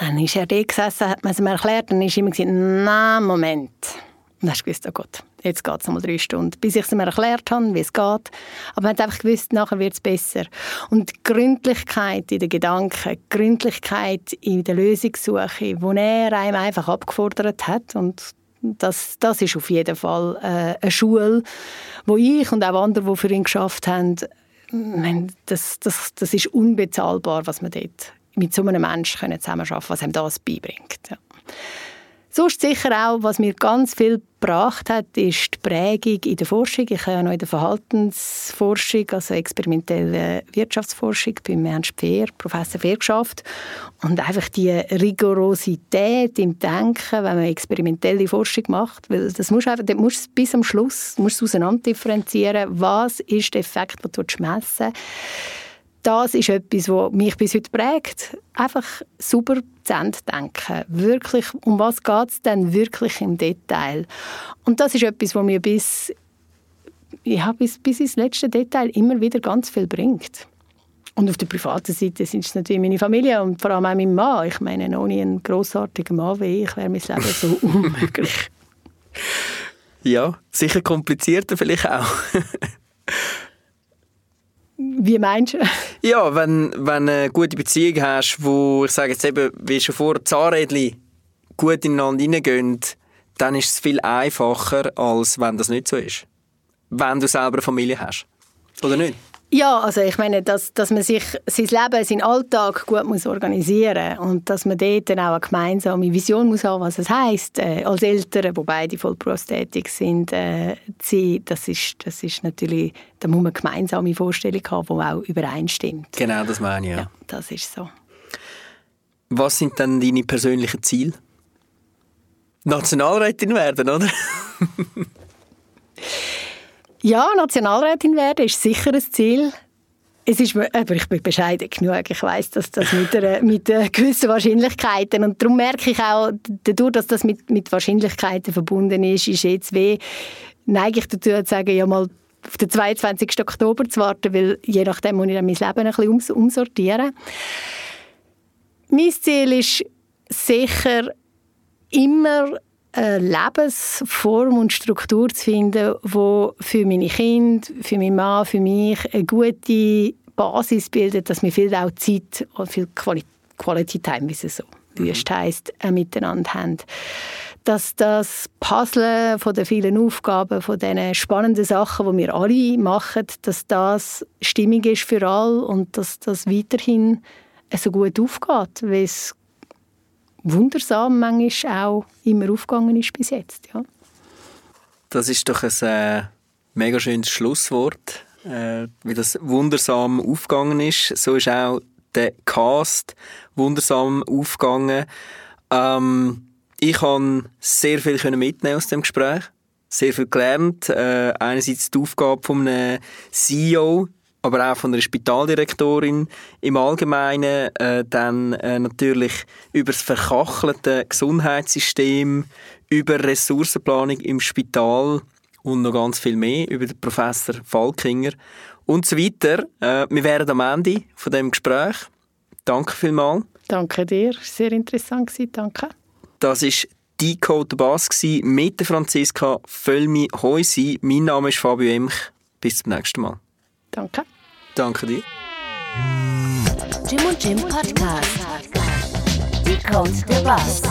[SPEAKER 2] Dann ist er da gesessen, hat man es mir erklärt, dann ist immer gesagt, nein, Moment. Und dann hast du gewusst, oh Gott, jetzt geht es nochmal drei Stunden, bis ich es mir erklärt habe, wie es geht. Aber man hat einfach gewusst, nachher wird es besser. Und Gründlichkeit in den Gedanken, Gründlichkeit in der Lösungssuche, die er einem einfach abgefordert hat und das, das ist auf jeden Fall äh, eine Schule, wo ich und auch andere, die für ihn geschafft haben, das, das, das ist unbezahlbar, was man dort mit so einem Menschen zusammenarbeiten können, was einem das beibringt. Ja. Sonst sicher auch, was mir ganz viel gebracht hat, ist die Prägung in der Forschung. Ich habe ja noch in der Verhaltensforschung, also experimentelle Wirtschaftsforschung beim Ernst Fehr, Professor Fehr geschafft. Und einfach die Rigorosität im Denken, wenn man experimentelle Forschung macht, weil das musst du einfach, musst bis am Schluss musst du auseinander differenzieren, was ist der Effekt, den du messen willst das ist etwas, was mich bis heute prägt. Einfach super zu Ende denken. Wirklich, um was geht es denn wirklich im Detail? Und das ist etwas, was mir bis, ja, bis, bis ins letzte Detail immer wieder ganz viel bringt. Und auf der privaten Seite sind es natürlich meine Familie und vor allem auch mein Mann. Ich meine, ohne einen grossartigen Mann wie ich wäre mein Leben so unmöglich.
[SPEAKER 3] Ja, sicher komplizierter vielleicht auch.
[SPEAKER 2] Wie meinst du?
[SPEAKER 3] Ja, wenn, du eine gute Beziehung hast, wo, ich sage jetzt eben, wie schon vor, Zahnrädchen gut ineinander reingehen, dann ist es viel einfacher, als wenn das nicht so ist. Wenn du selber eine Familie hast. Oder nicht?
[SPEAKER 2] Ja, also ich meine, dass, dass man sich sein Leben, seinen Alltag gut muss organisieren und dass man dort dann auch eine gemeinsame Vision muss haben, was es heisst, äh, als Eltern, wo beide vollberufstätig sind, äh, sie, das ist, das ist natürlich, da muss man eine gemeinsame Vorstellung haben, die auch übereinstimmt.
[SPEAKER 3] Genau, das meine ich, ja.
[SPEAKER 2] ja. Das ist so.
[SPEAKER 3] Was sind dann deine persönlichen Ziele? Nationalrätin werden, oder?
[SPEAKER 2] Ja, Nationalrätin werden ist sicher ein Ziel. Es ist, aber ich bin bescheiden genug. Ich weiß, dass das mit, einer, mit gewissen Wahrscheinlichkeiten und darum merke ich auch, dadurch, dass das mit, mit Wahrscheinlichkeiten verbunden ist, ist jetzt weh, neige ich dazu zu sagen, ja mal auf den 22. Oktober zu warten, weil je nachdem muss ich dann mein Leben ein bisschen umsortieren. Mein Ziel ist sicher immer eine Lebensform und Struktur zu finden, die für meine Kinder, für meinen Mann, für mich eine gute Basis bildet, dass wir viel auch Zeit und viel Quality Time, wie es so wüst heisst, äh, miteinander haben. Dass das Puzzle von den vielen Aufgaben, von diesen spannenden Sachen, die wir alle machen, dass das stimmig ist für alle und dass das weiterhin so gut aufgeht, weil es wundersam manchmal auch immer aufgegangen ist bis jetzt. Ja.
[SPEAKER 3] Das ist doch ein äh, mega schönes Schlusswort, äh, wie das wundersam aufgegangen ist. So ist auch der Cast wundersam aufgegangen. Ähm, ich konnte sehr viel mitnehmen aus dem Gespräch, sehr viel gelernt. Äh, einerseits die Aufgabe von einem CEO, aber auch von der Spitaldirektorin im Allgemeinen, äh, dann äh, natürlich über das verkachelte Gesundheitssystem, über Ressourcenplanung im Spital und noch ganz viel mehr über den Professor Falkinger und so weiter. Äh, wir wären am Ende von dem Gespräch. Danke vielmals.
[SPEAKER 2] Danke dir, sehr interessant gewesen. danke.
[SPEAKER 3] Das ist Decode Bass mit der Franziska Völmi-Heusi. Mein Name ist Fabio Emch. Bis zum nächsten Mal.
[SPEAKER 2] Danke.
[SPEAKER 3] Danke dir.
[SPEAKER 1] Jim und Jim Podcast. Die Code der Bass.